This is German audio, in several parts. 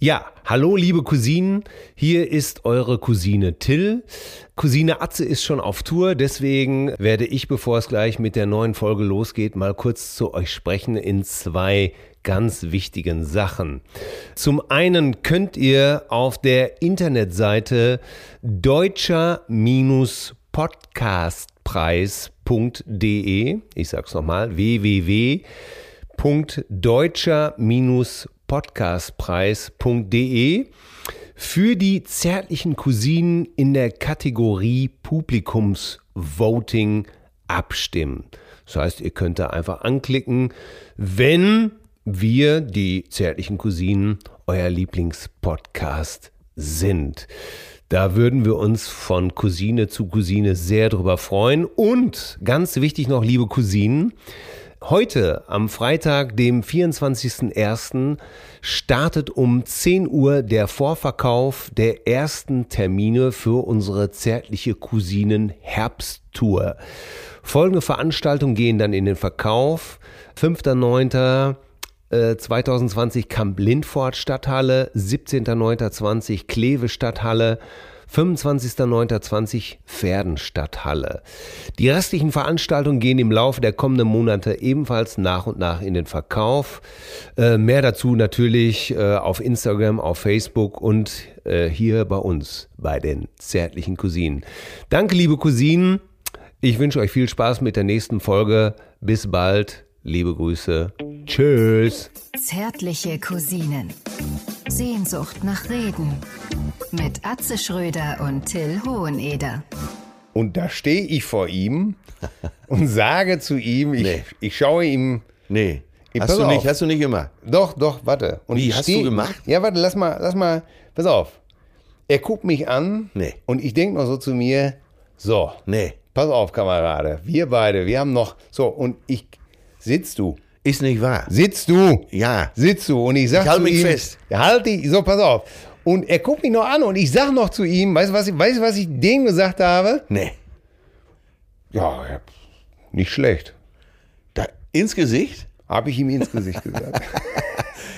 Ja, hallo liebe Cousinen, hier ist eure Cousine Till. Cousine Atze ist schon auf Tour, deswegen werde ich, bevor es gleich mit der neuen Folge losgeht, mal kurz zu euch sprechen in zwei ganz wichtigen Sachen. Zum einen könnt ihr auf der Internetseite deutscher-podcastpreis.de, ich sag's nochmal, www.deutscher-podcastpreis.de für die zärtlichen Cousinen in der Kategorie Publikumsvoting abstimmen. Das heißt, ihr könnt da einfach anklicken, wenn wir, die zärtlichen Cousinen, euer Lieblingspodcast sind. Da würden wir uns von Cousine zu Cousine sehr drüber freuen. Und ganz wichtig noch, liebe Cousinen, heute am Freitag, dem 24.01., startet um 10 Uhr der Vorverkauf der ersten Termine für unsere zärtliche Cousinen Herbsttour. Folgende Veranstaltungen gehen dann in den Verkauf. 5.9. 2020 Kamp Lindfort Stadthalle, 17.09.20 Kleve Stadthalle, 25.09.20 Pferden Stadthalle. Die restlichen Veranstaltungen gehen im Laufe der kommenden Monate ebenfalls nach und nach in den Verkauf. Äh, mehr dazu natürlich äh, auf Instagram, auf Facebook und äh, hier bei uns bei den zärtlichen Cousinen. Danke, liebe Cousinen. Ich wünsche euch viel Spaß mit der nächsten Folge. Bis bald. Liebe Grüße. Tschüss. Zärtliche Cousinen. Sehnsucht nach Reden. Mit Atze Schröder und Till Hoheneder. Und da stehe ich vor ihm und sage zu ihm, ich, Nee. ich schaue ihm. Nee. Ey, Hast du, auf. nicht, hast du nicht immer. Doch, doch, warte. Und Wie, ich hast steh- du gemacht? Ja, warte, lass mal, lass mal. Pass auf. Er guckt mich an Nee. und ich denke noch so zu mir, so, Nee. pass auf, Kamerade, wir beide, wir haben noch, so, und ich, sitzt du, Ist nicht wahr. sitzt du, Ja. sitzt du und ich sag Ich halte zu mich ihm, fest. Halt dich, so, pass auf. Und er guckt mich noch an und ich sag noch zu ihm, weißt du, was, ich- weißt, du, was ich dem gesagt habe? Nee. Ja, ja, nicht schlecht. Da, ins Gesicht? Habe ich ihm ins Gesicht gesagt.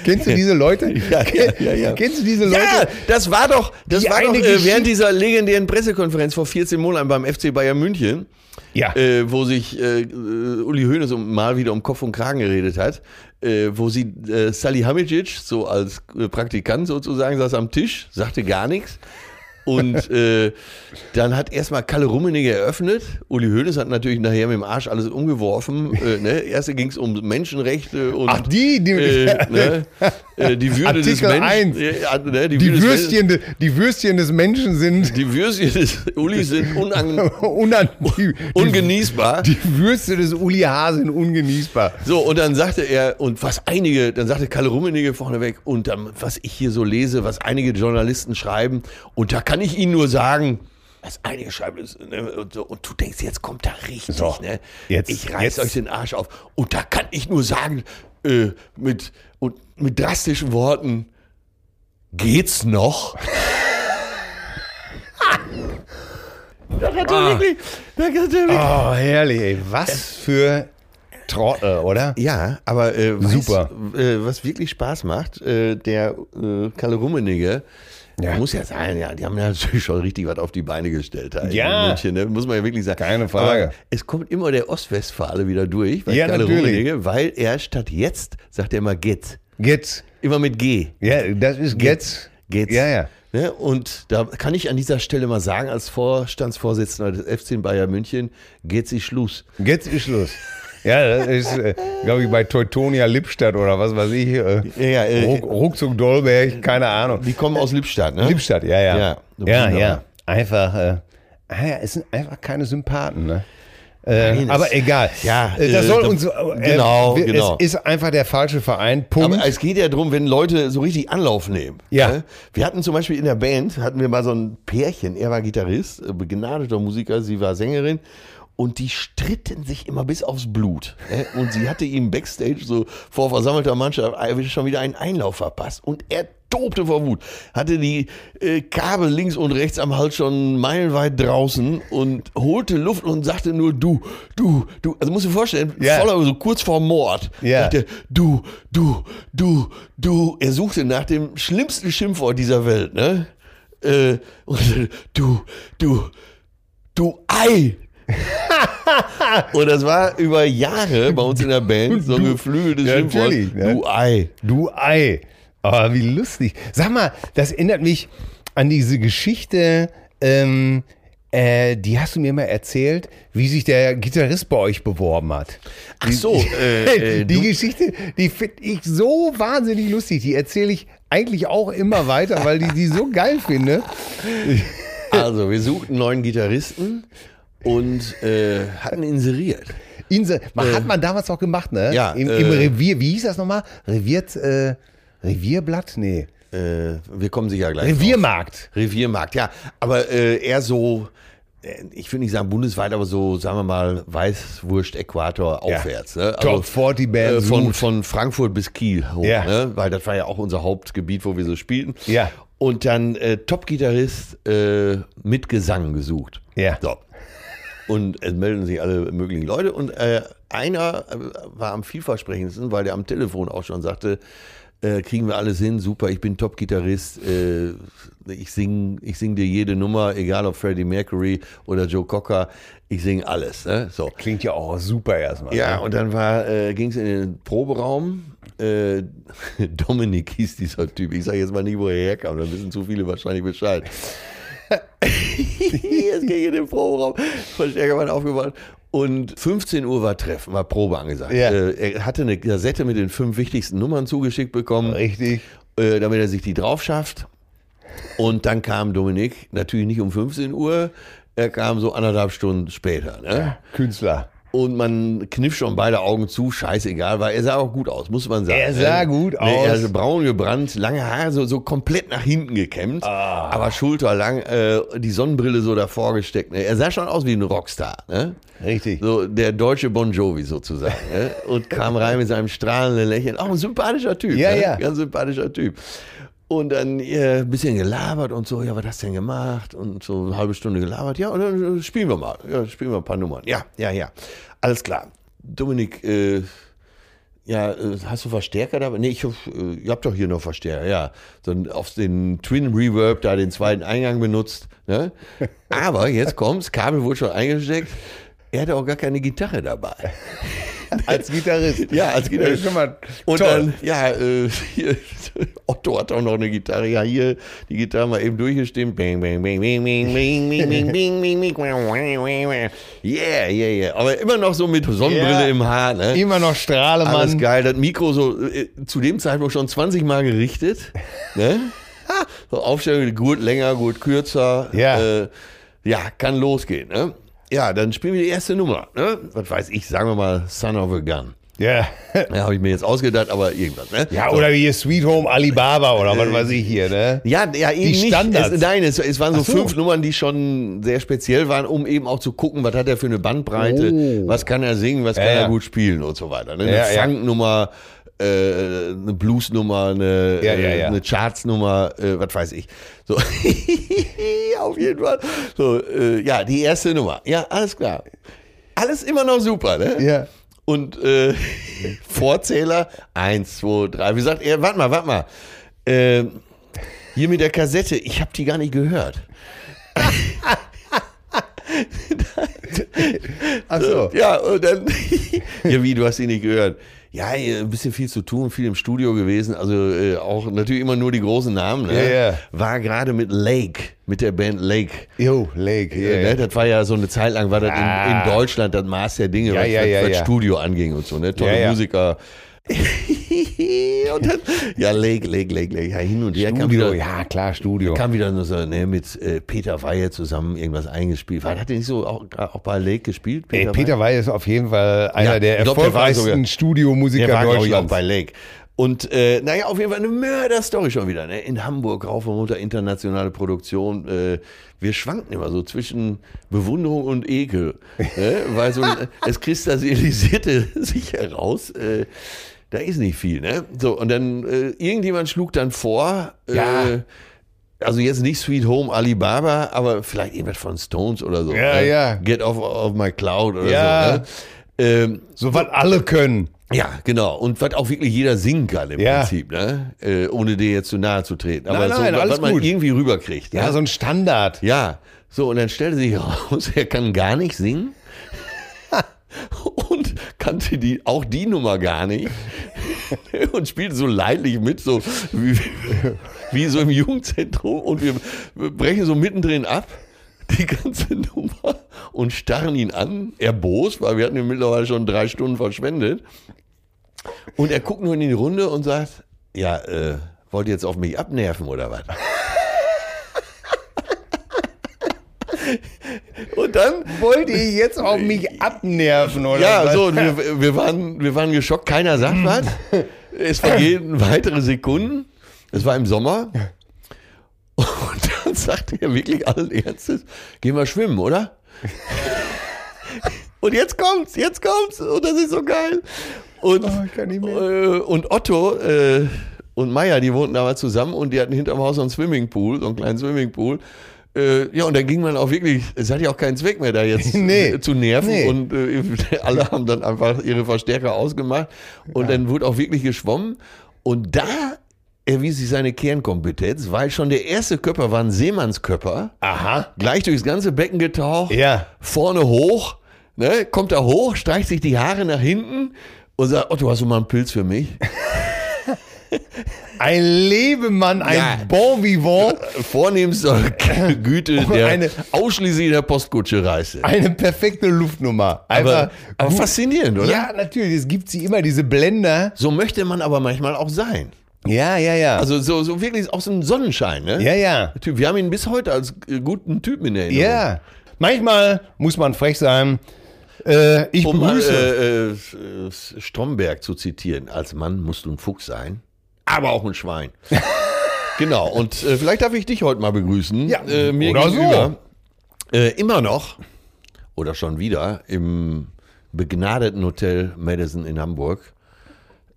Kennst du diese Leute? Ja, ja, ja, ja. Kennst du diese Leute? Ja, das war doch, das Die war doch äh, während dieser legendären Pressekonferenz vor 14 Monaten beim FC Bayern München, Ja. äh, wo sich äh, äh, Uli Hoeneß mal wieder um Kopf und Kragen geredet hat, äh, wo sie äh, Salihamidzic so als äh, Praktikant sozusagen saß am Tisch, sagte gar nichts. Und äh, dann hat erstmal Kalle Rummenigge eröffnet. Uli Hoeneß hat natürlich nachher mit dem Arsch alles umgeworfen. Äh, ne? Erst ging es um Menschenrechte und Ach, die, die, äh, ne? Äh, die Würde des Artikel Menschen. 1. Ja, ne? Die, die, des Würstchen, de- die Würstchen des Menschen sind die Würstchen des Uli sind unang unan, die, ungenießbar. Die, Würste des Uli H. sind ungenießbar. So, und dann sagte er, und was einige, dann sagte Kalle Rummenigge vorneweg, und dann, was ich hier so lese, was einige Journalisten schreiben, und da kann ich Ihnen nur sagen, was einige schreiben, ist, ne, und, so, und du denkst, jetzt kommt da richtig, So, ne? jetzt- ich reiß jetzt- euch den Arsch auf. Und da kann ich nur sagen, äh, mit, mit drastischen Worten, geht's noch? das hat er wirklich, das hat er wirklich Oh, herrlich, ey. Was für Trottel, oder? Ja, aber äh, Super. Äh, was wirklich Spaß macht, äh, der äh, Kalle Rummenigge, Ja. muss ja sein, ja, die haben ja natürlich schon richtig was auf die Beine gestellt. Da Ja. In München, ne? Muss man ja wirklich sagen. Keine Frage. Aber es kommt immer der Ostwestfale wieder durch, bei Ja, Kalle natürlich. Rummenigge, weil er statt jetzt sagt er immer get. Geht's. Immer mit G. Ja, das ist geht's. Geht's. Ja, ja. Ne? Und da kann ich an dieser Stelle mal sagen, als Vorstandsvorsitzender des FC Bayern München, geht sich Schluss. Jetzt ist Schluss. Ja, das ist, äh, glaube ich, bei Teutonia Lippstadt oder was weiß ich. Äh, Ja, äh, Ruck, Ruckzuck Dolberg, keine Ahnung. Die kommen aus Lippstadt, ne? Lippstadt, ja, ja. Ja, Ja, ja. Einfach, äh, ah ja, es sind einfach keine Sympathen, ne? Äh, Nein, aber es- egal. Ja, Äh, das äh, soll uns. Genau, wir- genau. Es ist einfach der falsche Verein. Punkt. Aber es geht ja darum, wenn Leute so richtig Anlauf nehmen. Ja. ne? Wir hatten zum Beispiel in der Band, hatten wir mal so ein Pärchen, er war Gitarrist, begnadeter Musiker, sie war Sängerin. Und die stritten sich immer bis aufs Blut. Und sie hatte ihm Backstage so vor versammelter Mannschaft schon wieder einen Einlauf verpasst. Und er tobte vor Wut. Hatte die äh, Kabel links und rechts am Hals schon meilenweit draußen und holte Luft und sagte nur du, du, du. Also musst du dir vorstellen, Ja. voller so kurz vor Mord. Ja. Sagte, du, du, du, du. Er suchte nach dem schlimmsten Schimpfwort dieser Welt, ne? Äh, und sagte, du, du, du Ei. und das war über Jahre bei uns in der Band so ein Du- geflügeltes Ja, Schimpfwort. ne? Du Ei. Du Ei. Oh, wie lustig. Sag mal, das erinnert mich an diese Geschichte, ähm, äh, die hast du mir mal erzählt, wie sich der Gitarrist bei euch beworben hat. Ach so, äh, äh, die Geschichte, die finde ich so wahnsinnig lustig. Die erzähle ich eigentlich auch immer weiter, weil ich die so geil finde. Also, wir suchten neuen Gitarristen und äh, hatten inseriert. Inse, man, hat man damals auch gemacht, ne? ja, Im, im äh, Revier, wie hieß das nochmal? Reviert, äh, Revierblatt? Nee. Äh, wir kommen sicher gleich. drauf. Reviermarkt. Reviermarkt, ja. Aber äh, eher so, äh, ich will nicht sagen bundesweit, aber so, sagen wir mal, Weißwurst-Äquator aufwärts. Ne? Top 40 Band äh, von, von Frankfurt bis Kiel hoch, Ja. ne? weil das war ja auch unser Hauptgebiet, wo wir so spielten. Ja. Und dann äh, Top-Gitarrist äh, mit Gesang gesucht. Ja. So. Und es melden sich alle möglichen Leute. Und äh, einer äh, war am vielversprechendsten, weil der am Telefon auch schon sagte, äh, kriegen wir alles hin, super, ich bin Top-Gitarrist, äh, ich sing, ich sing dir jede Nummer, egal ob Freddie Mercury oder Joe Cocker, ich sing alles. Ne? So. Klingt ja auch super erstmal. Ja, ne? und dann war, äh, ging es in den Proberaum. Äh, Dominik hieß dieser Typ. Ich sage jetzt mal nicht, wo er herkam, dann wissen zu viele wahrscheinlich Bescheid. Jetzt ging in den Proberaum, Verstärkermann aufgebaut. Und 15 Uhr war Treffen, war Probe angesagt. Ja. Äh, er hatte eine Kassette mit den fünf wichtigsten Nummern zugeschickt bekommen, Richtig. äh, damit er sich die drauf schafft. Und dann kam Dominik, natürlich nicht um 15 Uhr, er kam so anderthalb Stunden später. Ne? Künstler. Und man kniff schon beide Augen zu, scheißegal, weil er sah auch gut aus, muss man sagen. Er sah gut Nee, aus. Er ist braun gebrannt, lange Haare, so, so komplett nach hinten gekämmt, Ah. aber schulterlang, äh, die Sonnenbrille so davor gesteckt. Ne? Er sah schon aus wie ein Rockstar. Ne? Richtig. So der deutsche Bon Jovi sozusagen. ne? Und kam rein mit seinem strahlenden Lächeln. Auch ein sympathischer Typ. Ja, ne? ja. Ganz sympathischer Typ. Und dann äh, ein bisschen gelabert und so, ja, was hast du denn gemacht? Und so eine halbe Stunde gelabert, ja, und dann äh, spielen wir mal. Ja, spielen wir ein paar Nummern. Ja, ja, ja. Alles klar. Dominik, äh, ja, äh, hast du Verstärker da? Nee, ich hab, äh, habt doch hier noch Verstärker, ja. So auf den Twin Reverb da den zweiten Eingang benutzt. Ne? Aber jetzt kommt's, Kabel wurde schon eingesteckt. Er hatte auch gar keine Gitarre dabei. Als Gitarrist. Ja, als Gitarrist. Schon mal Und toll. dann, ja, äh, hier, Otto hat auch noch eine Gitarre. Ja, hier, die Gitarre mal eben durchgestimmt. Bing, bing, bing, bing, bing, bing, bing, bing, bing, bing, bing. Yeah, yeah, yeah. Aber immer noch so mit Sonnenbrille Ja. im Haar, ne? Immer noch Alles Strahlemann. geil. Das Mikro so äh, zu dem Zeitpunkt schon 20 Mal gerichtet. Ne? So Aufstellung, gut länger, gut kürzer. Ja. Äh, ja, kann losgehen. Ne? Ja, dann spielen wir die erste Nummer. Ne? Was weiß ich, sagen wir mal Son of a Gun. Ja. Ja, habe ich mir jetzt ausgedacht, aber irgendwas. Ne? Ja, So. oder wie hier Sweet Home Alibaba oder was weiß ich hier, ne? Ja, ja, eben Die nicht. Standards. Es, nein, es, es waren so, so. fünf Nummern, die schon sehr speziell waren, um eben auch zu gucken, was hat er für eine Bandbreite, Oh. was kann er singen, was Ja, kann ja. er gut spielen und so weiter. Ne? Eine Ja, ja. Äh, eine Bluesnummer, eine, Ja, ja, äh, ja. eine Chartsnummer, äh, was weiß ich. So, auf jeden Fall. So, äh, ja, die erste Nummer. Ja, alles klar. Alles immer noch super, ne? Ja. Und äh, Vorzähler, eins, zwei, drei. Wie sagt er, warte mal, warte mal. Ähm, hier mit der Kassette, ich habe die gar nicht gehört. Ach so. Ja, und dann, ja wie, du hast die nicht gehört. Ja, ein bisschen viel zu tun, viel im Studio gewesen, also äh, auch natürlich immer nur die großen Namen. Ne? Ja, ja. War gerade mit Lake, mit der Band Lake. Jo, Lake. Ja, Ja, ne? Das war ja so eine Zeit lang, war das in, Ah. in Deutschland das Maß der Dinge, was, ja, was, was. Studio anging und so. Ne? Tolle. Musiker. und dann, ja, Lake, Lake, Lake, Lake, ja, hin und her kam Studio, wieder, ja klar, Studio. kam wieder nur so, ne, mit äh, Peter Weihe zusammen irgendwas eingespielt. War, hat er nicht so auch, auch bei Lake gespielt? Ey, Peter Wey ist auf jeden Fall einer Ja, der glaub, der erfolgreichsten sogar- Studiomusiker Der war, ich, auch Deutschlands. bei Lake. Und äh, naja, auf jeden Fall eine Mörder-Story schon wieder. Ne? In Hamburg, rauf und runter, internationale Produktion. Äh, wir schwanken immer so zwischen Bewunderung und Ekel. ne? Weil so, es kristallisierte sich heraus, äh, da ist nicht viel. Ne? So, und dann, äh, irgendjemand schlug dann vor, Ja. äh, also jetzt nicht Sweet Home Alibaba, aber vielleicht irgendwas von Stones oder so. Ja, ne? ja. Get off of my cloud oder Ja. so. Ne? Ähm, so was alle können. ja, genau. Und was auch wirklich jeder singen kann im Ja. Prinzip, ne? Äh, ohne dir jetzt zu nahe zu treten. Aber Nein, nein, so, was man gut. irgendwie rüberkriegt. Ja, ne? so ein Standard. ja. So, und dann stellte sich heraus, er kann gar nicht singen. und kannte die, auch die Nummer gar nicht. und spielte so leidlich mit, so wie, wie so im Jugendzentrum. Und wir, brechen so mittendrin ab, die ganze Nummer, und starren ihn an, erbost, weil wir hatten ihn mittlerweile schon drei Stunden verschwendet. Und er guckt nur in die Runde und sagt, ja, äh, wollt ihr jetzt auf mich abnerven oder was? Und dann Wollt ihr jetzt auf mich abnerven oder ja, was? so, und wir, wir, waren, wir waren geschockt, keiner sagt was. Es vergehen weitere Sekunden. Es war im Sommer. Und dann sagte er wirklich allen Ernstes, gehen wir schwimmen, oder? Und jetzt kommt's, jetzt kommt's. Und das ist so geil. Und, Oh, äh, und Otto äh, und Meier, die wohnten damals zusammen und die hatten hinterm Haus so einen Swimmingpool, so einen kleinen Swimmingpool. Äh, ja, und da ging man auch wirklich, es hat ja auch keinen Zweck mehr, da jetzt Nee. zu nerven. Nee. Und äh, alle haben dann einfach ihre Verstärker ausgemacht. Und dann wurde auch wirklich geschwommen. Und da erwies sich seine Kernkompetenz, weil schon der erste Körper war ein Seemannskörper. Aha. Gleich durchs ganze Becken getaucht. Ja. Vorne hoch. Ne, kommt er hoch, streicht sich die Haare nach hinten und sagt, Otto, hast du mal einen Pilz für mich? Ein Lebemann, ein Ja. Bon vivant, Vornehmster Güte, der Eine- ausschließlich in der Postkutsche reiste. eine perfekte Luftnummer. Aber, Einfach, aber faszinierend, oder? ja, natürlich, es gibt sie immer, diese Blender. So möchte man aber manchmal auch sein. Ja, ja, ja. Also so, so wirklich aus dem Sonnenschein, ne? ja, ja. Typ, wir haben ihn bis heute als äh, guten Typen in Erinnerung. Ja. Manchmal muss man frech sein. Äh, ich Um begrüße. äh, äh, Stromberg zu zitieren, als Mann musst du ein Fuchs sein, aber auch ein Schwein. genau, und äh, vielleicht darf ich dich heute mal begrüßen. Ja, äh, mir oder so. gegenüber. Äh, immer noch, oder schon wieder, im begnadeten Hotel Madison in Hamburg,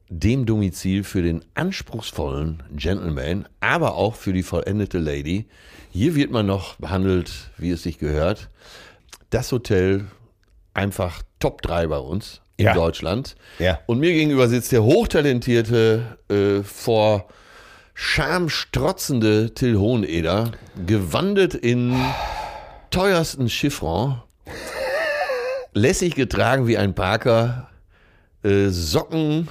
dem Domizil für den anspruchsvollen Gentleman, aber auch für die vollendete Lady. Hier wird man noch behandelt, wie es sich gehört. Das Hotel einfach Top 3 bei uns Ja. in Deutschland. Ja. Und mir gegenüber sitzt der hochtalentierte, äh, vor Scham strotzende Till Hoheneder, gewandet in teuersten Chiffron, lässig getragen wie ein Parker, äh, Socken,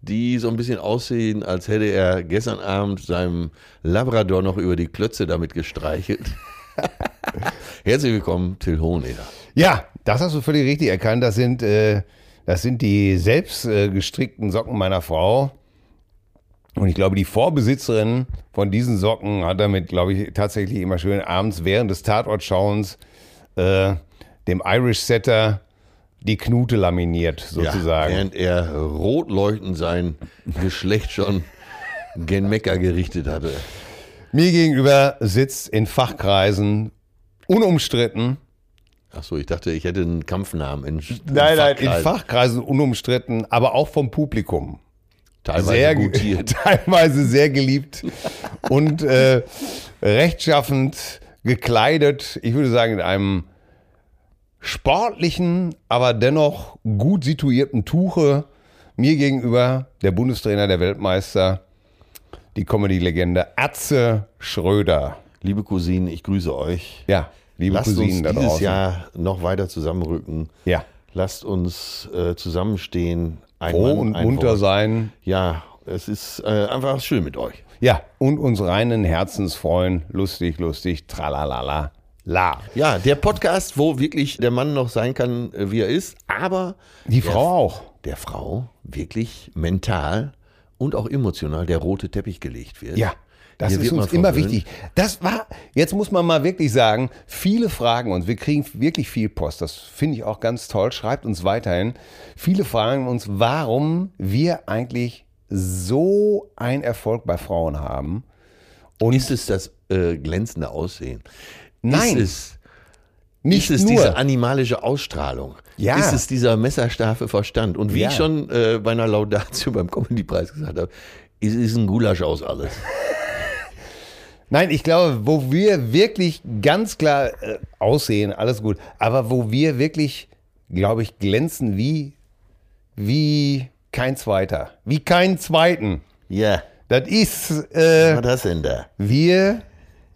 die so ein bisschen aussehen, als hätte er gestern Abend seinem Labrador noch über die Klötze damit gestreichelt. Herzlich willkommen, Till Hoheneder. Ja, das hast du völlig richtig erkannt. Das sind, äh, das sind die selbst äh, gestrickten Socken meiner Frau. Und ich glaube, die Vorbesitzerin von diesen Socken hat damit, glaube ich, tatsächlich immer schön abends während des Tatortschauens äh, dem Irish Setter die Knute laminiert, sozusagen. Ja, während er rot leuchtend sein Geschlecht schon gen Mekka gerichtet hatte. Mir gegenüber sitzt in Fachkreisen unumstritten, Achso, ich dachte, ich hätte einen Kampfnamen in, in nein, nein, in Fachkreisen. Unumstritten, aber auch vom Publikum. Teilweise sehr gutiert. teilweise sehr geliebt und äh, rechtschaffend gekleidet. Ich würde sagen, in einem sportlichen, aber dennoch gut situierten Tuche. Mir gegenüber der Bundestrainer, der Weltmeister, die Comedy-Legende Atze Schröder. Liebe Cousinen, ich grüße euch. Ja, liebe Lasst Cousinen uns da dieses draußen. Jahr noch weiter zusammenrücken. Ja, Lasst uns äh, zusammenstehen. Ein froh Mann, und ein munter Wort. sein. Ja, es ist äh, einfach schön mit euch. Ja, und uns reinen Herzens freuen. Lustig, lustig, tralalala. La. Ja, der Podcast, wo wirklich der Mann noch sein kann, äh, wie er ist, aber Die der, Frau auch. der Frau wirklich mental und auch emotional der rote Teppich gelegt wird. Ja, das Hier ist uns immer verwöhnt. wichtig. Das war, jetzt muss man mal wirklich sagen, viele fragen uns, wir kriegen wirklich viel Post, das finde ich auch ganz toll, schreibt uns weiterhin. Viele fragen uns, warum wir eigentlich so einen Erfolg bei Frauen haben. Und Ist es das äh, glänzende Aussehen? Nein, Ist es, nicht ist es nur. diese animalische Ausstrahlung? Ja. Ist es dieser messerscharfe Verstand? Und wie Ja. ich schon äh, bei einer Laudatio beim Comedy-Preis gesagt habe, es ist ein Gulasch aus alles. Nein, ich glaube, wo wir wirklich ganz klar äh, aussehen, alles gut, aber wo wir wirklich, glaube ich, glänzen wie, wie kein Zweiter. Wie keinen Zweiten. Ja, Das ist, äh, was das denn da? wir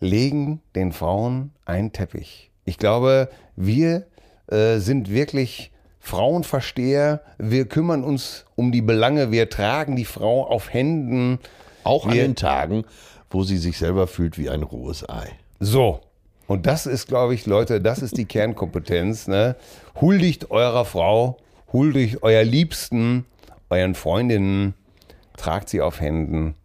legen den Frauen einen Teppich. Ich glaube, wir äh, sind wirklich Frauenversteher. Wir kümmern uns um die Belange. Wir tragen die Frau auf Händen. Auch an Wir- den Tagen, wo sie sich selber fühlt wie ein rohes Ei. So. Und das ist, glaube ich, Leute, das ist die Kernkompetenz. Ne? Huldigt eurer Frau, huldigt euer Liebsten, euren Freundinnen, tragt sie auf Händen,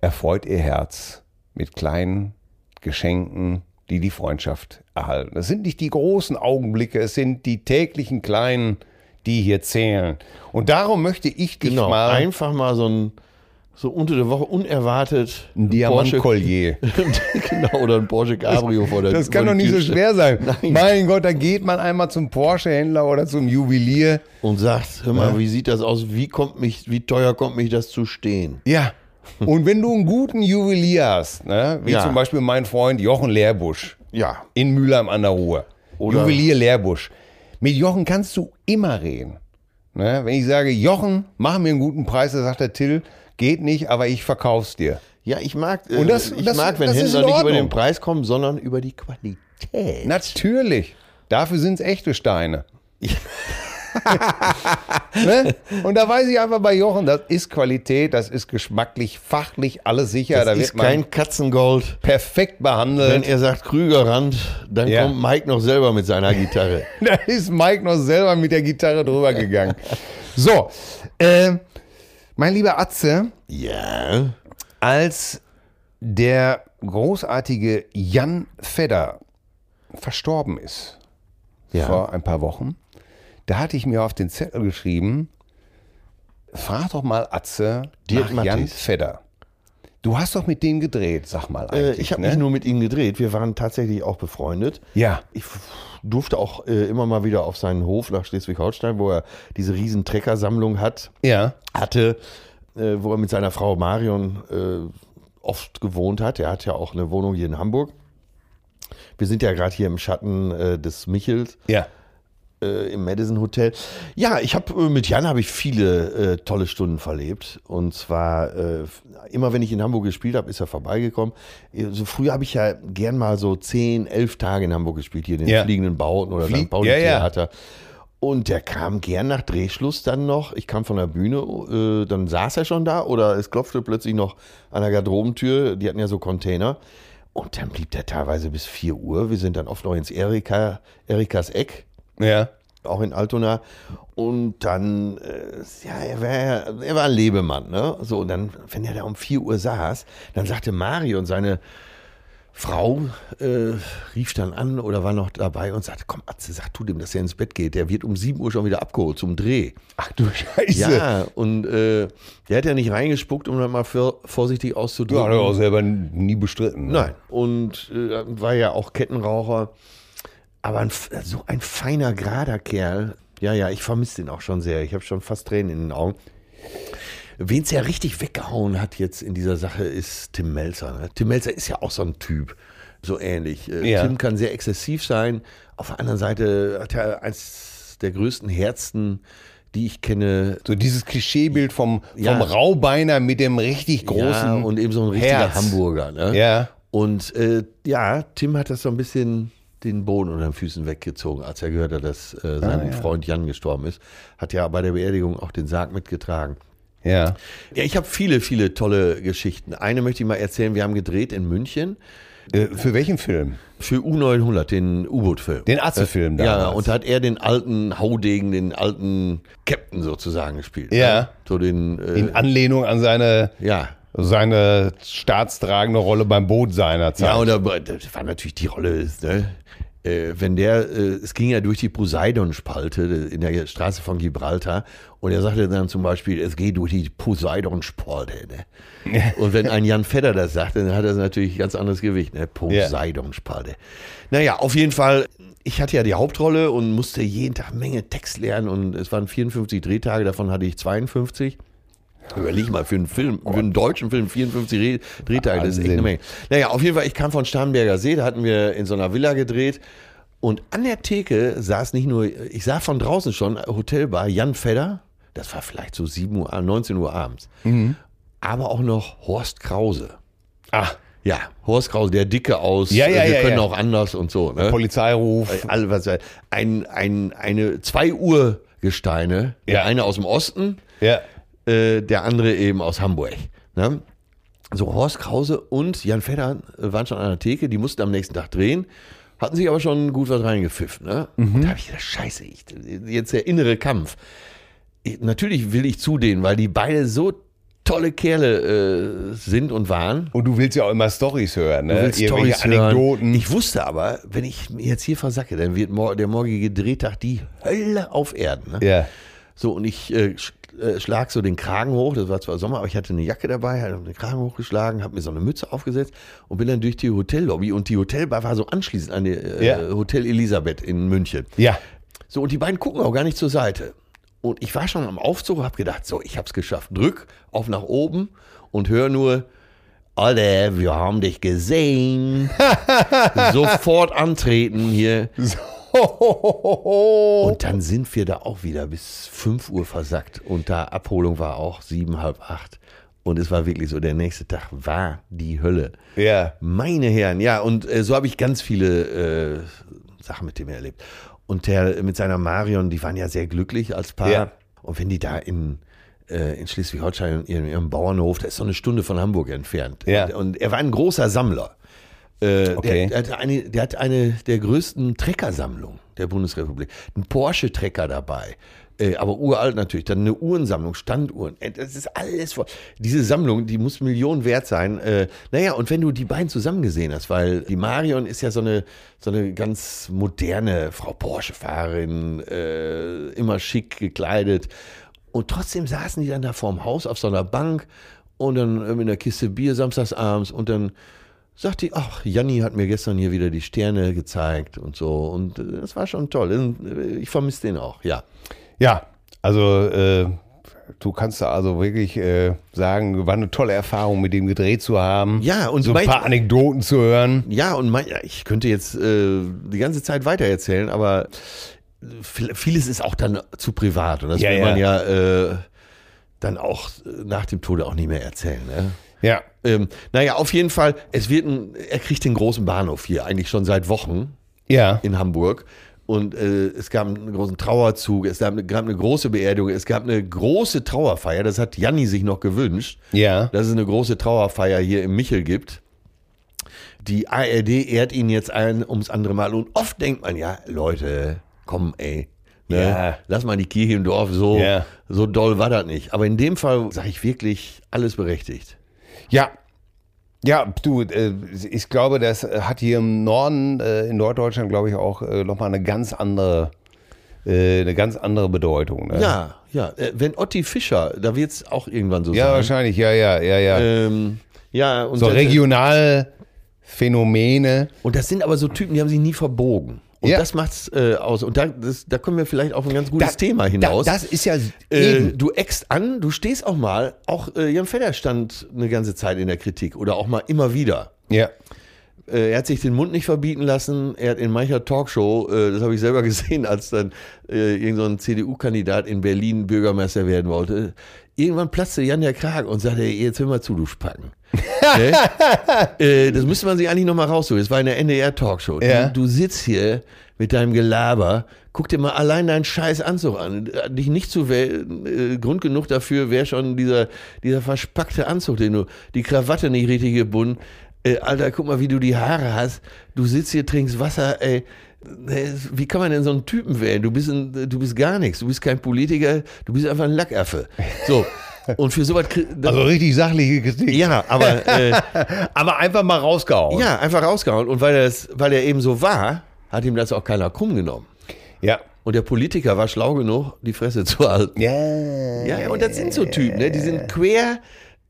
erfreut ihr Herz mit kleinen Geschenken, die die Freundschaft erhalten. Es sind nicht die großen Augenblicke, es sind die täglichen kleinen, die hier zählen. Und darum möchte ich dich Genau, mal einfach mal so ein, so unter der Woche unerwartet ein Diamantkollier. genau, oder ein Porsche Cabrio vor der Das kann doch nicht so schwer sein. Nein. Mein Gott, da geht man einmal zum Porsche-Händler oder zum Juwelier. Und sagt, hör mal, wie sieht das aus? Wie kommt mich, wie teuer kommt mich das zu stehen? Ja. Und wenn du einen guten Juwelier hast, ne, wie Ja. zum Beispiel mein Freund Jochen Lehrbusch Ja. in Mülheim an der Ruhr. Oder- Juwelier Lehrbusch. Mit Jochen kannst du immer reden. Ne, wenn ich sage, Jochen, mach mir einen guten Preis, dann sagt der Till, geht nicht, aber ich verkauf's dir. Ja, ich mag, äh, Und das- ich das- mag, wenn Händler nicht über den Preis kommen, sondern über die Qualität. Natürlich. Dafür sind's echte Steine. ne? Und da weiß ich einfach bei Jochen, das ist Qualität, das ist geschmacklich, fachlich alles sicher. da das wird ist kein Katzengold. perfekt Wenn behandelt. er sagt Krügerrand, dann Ja. kommt Mike noch selber mit seiner Gitarre. Da ist Mike noch selber mit der Gitarre drüber gegangen. So, äh, mein lieber Atze, ja. als der großartige Jan Fedder verstorben ist, Ja. vor ein paar Wochen, da hatte ich mir auf den Zettel geschrieben, frag doch mal Atze Dirk nach Jan Mattis. Fedder. Du hast doch mit denen gedreht, sag mal Äh, ich habe ne? nicht nur mit ihm gedreht, wir waren tatsächlich auch befreundet. Ja, Ich durfte auch äh, immer mal wieder auf seinen Hof nach Schleswig-Holstein, wo er diese riesen Treckersammlung hat, ja, hatte, äh, wo er mit seiner Frau Marion äh, oft gewohnt hat. Er hat ja auch eine Wohnung hier in Hamburg. Wir sind ja gerade hier im Schatten äh, des Michels ja. Äh, im Madison Hotel. Ja, ich habe äh, mit Jan habe ich viele äh, tolle Stunden verlebt. Und zwar äh, immer, wenn ich in Hamburg gespielt habe, ist er vorbeigekommen. Äh, So früher habe ich ja gern mal so zehn, elf Tage in Hamburg gespielt, hier in den Ja. fliegenden Bauten oder Flie- St. Pauli ja, ja. Theater. Und der kam gern nach Drehschluss dann noch. Ich kam von der Bühne, äh, dann saß er schon da oder es klopfte plötzlich noch an der Garderobentür. Die hatten ja so Container. Und dann blieb der teilweise bis 4 Uhr. Wir sind dann oft noch ins Erika, Erikas Eck Ja. auch in Altona. Und dann, äh, ja, er war, er war ein Lebemann, ne? So, und dann, wenn er da um 4 Uhr saß, dann sagte Mario und seine Frau äh, rief dann an oder war noch dabei und sagte, komm Atze, sag du dem, dass er ins Bett geht. Der wird um 7 Uhr schon wieder abgeholt zum Dreh. Ach du Scheiße. Ja, und äh, der hat ja nicht reingespuckt, um dann mal für, vorsichtig Ja, auszudrücken. hat er auch selber nie bestritten. ne? Nein. Und äh, war ja auch Kettenraucher. Aber ein, so ein feiner, gerader Kerl. Ja, ja, ich vermisse den auch schon sehr. Ich habe schon fast Tränen in den Augen. Wen es ja richtig weggehauen hat jetzt in dieser Sache ist Tim Melzer. Ne? Tim Melzer ist ja auch so ein Typ, so ähnlich. Äh, Ja. Tim kann sehr exzessiv sein. Auf der anderen Seite hat er eins der größten Herzen, die ich kenne. So dieses Klischeebild vom, vom Ja. Raubeiner mit dem richtig großen ja, und eben so ein richtiger Herz. Hamburger. Ne? Ja. Und äh, ja, Tim hat das so ein bisschen den Boden unter den Füßen weggezogen, als er gehört hat, dass äh, sein Ah, ja. Freund Jan gestorben ist. Hat ja bei der Beerdigung auch den Sarg mitgetragen. Ja. Ja, ich habe viele, viele tolle Geschichten. Eine möchte ich mal erzählen. Wir haben gedreht in München. Äh, für welchen Film? Für U900, den U-Boot-Film. Den Atze-Film Äh, Ja, damals. und da hat er den alten Haudegen, den alten Captain sozusagen gespielt. Ja. Ne? So den, äh, In Anlehnung an seine, ja. seine staatstragende Rolle beim Boot seiner Zeit. Ja, und da, das war natürlich die Rolle, ne? Äh, wenn der, äh, es ging ja durch die Poseidon-Spalte in der Straße von Gibraltar und er sagte dann zum Beispiel, es geht durch die Poseidon-Spalte. Ne? Und wenn ein Jan Fedder das sagt, dann hat das natürlich ganz anderes Gewicht, ne? Poseidon-Spalte. Naja, auf jeden Fall, ich hatte ja die Hauptrolle und musste jeden Tag Menge Text lernen und es waren 54 Drehtage, davon hatte ich 52. Überleg mal, für einen Film, für einen deutschen Film 54 Re- Drehtage, das ist echt eine Menge. Naja, auf jeden Fall, ich kam von Starnberger See, da hatten wir in so einer Villa gedreht. Und an der Theke saß nicht nur, ich sah von draußen schon, Hotelbar, Jan Fedder, das war vielleicht so 7 Uhr, 19 Uhr abends. Mhm. Aber auch noch Horst Krause. ah, Ja, Horst Krause, der Dicke aus, Ja, ja, wir ja, können auch anders und so. Ne? Polizeiruf. Was, ein, ein, eine, zwei Urgesteine, der Ja. eine aus dem Osten, Ja. Äh, der andere eben aus Hamburg. Ne? So Horst Krause und Jan Fedder waren schon an der Theke, die mussten am nächsten Tag drehen, hatten sich aber schon gut was reingepfiffen. Ne? Und da habe ich gedacht, scheiße, ich, jetzt der innere Kampf. Ich, natürlich will ich zu denen, weil die beide so tolle Kerle äh, sind und waren. Und du willst ja auch immer Stories hören, ne? Du willst Irgendwelche Storys hören. Anekdoten. Ich wusste aber, wenn ich jetzt hier versacke, dann wird der morgige Drehtag die Hölle auf Erden. Ne? ja. So, und ich äh, äh, schlag so den Kragen hoch. Das war zwar Sommer, aber ich hatte eine Jacke dabei, habe den Kragen hochgeschlagen, habe mir so eine Mütze aufgesetzt und bin dann durch die Hotellobby. Und die Hotelbar war so anschließend an die äh, Ja. Hotel Elisabeth in München. Ja. So, und die beiden gucken auch gar nicht zur Seite. Und ich war schon am Aufzug, habe gedacht, so, ich hab's geschafft. Drück auf nach oben und hör nur, Alter, wir haben dich gesehen. Sofort antreten hier. Und dann sind wir da auch wieder bis 5 Uhr versackt. Und da Abholung war auch sieben, halb acht. Und es war wirklich so, der nächste Tag war die Hölle. Ja. Meine Herren, ja, und äh, so habe ich ganz viele äh, Sachen mit dem erlebt. Und der mit seiner Marion, die waren ja sehr glücklich als Paar. Ja. Und wenn die da in, äh, in Schleswig-Holstein in ihrem Bauernhof, das ist so eine Stunde von Hamburg entfernt. Ja. Und, und er war ein großer Sammler. Äh, Okay. der, der, hat eine, der hat eine der größten Treckersammlungen der Bundesrepublik. Ein Porsche-Trecker dabei. Äh, aber uralt natürlich. Dann eine Uhrensammlung, Standuhren. Äh, Das ist alles voll. Diese Sammlung, die muss Millionen wert sein. Äh, naja, und wenn du die beiden zusammen gesehen hast, weil die Marion ist ja so eine, so eine ganz moderne Frau Porsche-Fahrerin, äh, immer schick gekleidet. Und trotzdem saßen die dann da vorm Haus auf so einer Bank und dann mit einer Kiste Bier samstagsabends und dann sagt die, ach, Janni hat mir gestern hier wieder die Sterne gezeigt und so. Und äh, das war schon toll. Äh, Ich vermisse den auch, ja. Ja. Also, äh, du kannst da also wirklich äh, sagen, war eine tolle Erfahrung, mit dem gedreht zu haben. Ja, und so ein paar Anekdoten zu hören. Ja, und mein, ja, ich könnte jetzt äh, die ganze Zeit weitererzählen, aber viel- vieles ist auch dann zu privat. Und das Ja, will ja. man ja äh, dann auch äh, nach dem Tode auch nicht mehr erzählen. Ne? Ja. Ähm, naja, auf jeden Fall, es wird ein, er kriegt den großen Bahnhof hier eigentlich schon seit Wochen. Ja. in Hamburg. Und äh, es gab einen großen Trauerzug, es gab eine, gab eine große Beerdigung, es gab eine große Trauerfeier, das hat Janni sich noch gewünscht, Ja. dass es eine große Trauerfeier hier im Michel gibt. Die ARD ehrt ihn jetzt ein ums andere Mal. Und oft denkt man, ja, Leute, komm, ey. Ne? Ja. Lass mal die Kirche im Dorf, so, Ja. so doll war das nicht. Aber in dem Fall sage ich wirklich, alles berechtigt. Ja. Ja, du, äh, ich glaube, das hat hier im Norden, äh, in Norddeutschland, glaube ich, auch äh, nochmal eine ganz andere, eine ganz andere Bedeutung. Ne? Ja, ja. Wenn Otti Fischer, da wird es auch irgendwann so Ja, sein. wahrscheinlich, ja, ja, ja, ja. Ähm, ja, und so das- Regionalphänomene. Und das sind aber so Typen, die haben sich nie verbogen. Und Ja. das macht's äh, aus. Und da, das, da kommen wir vielleicht auf ein ganz gutes Thema hinaus. Da, das ist ja äh, du eckst an, du stehst auch mal, auch äh, Jan Fedder stand eine ganze Zeit in der Kritik oder auch mal immer wieder. Ja. Äh, er hat sich den Mund nicht verbieten lassen. Er hat in mancher Talkshow, äh, das habe ich selber gesehen, als dann äh, irgendein CDU-Kandidat in Berlin Bürgermeister werden wollte. Irgendwann platzte Jan der Kragen und sagte, jetzt hör mal zu, du Spacken. äh, das müsste man sich eigentlich nochmal rausholen. Das war in der NDR-Talkshow. Ja. Du, sitzt hier mit deinem Gelaber, guck dir mal allein deinen scheiß Anzug an. Dich nicht zu äh, Grund genug dafür wäre schon dieser, dieser verspackte Anzug, den du, die Krawatte nicht richtig gebunden. Äh, Alter, guck mal, wie du die Haare hast. Du sitzt hier, trinkst Wasser, ey. Wie kann man denn so einen Typen wählen? Du bist, ein, du bist gar nichts. Du bist kein Politiker. Du bist einfach ein Lackaffe. So. Und für sowas. Also richtig sachliche Kritik. ja, aber. Äh, Aber einfach mal rausgehauen. ja, einfach rausgehauen. Und weil er, es- weil er eben so war, hat ihm das auch keiner krumm genommen. Ja. Und der Politiker war schlau genug, die Fresse zu halten. Ja. Ja, ja, und das sind so Typen, ne? Die sind quer,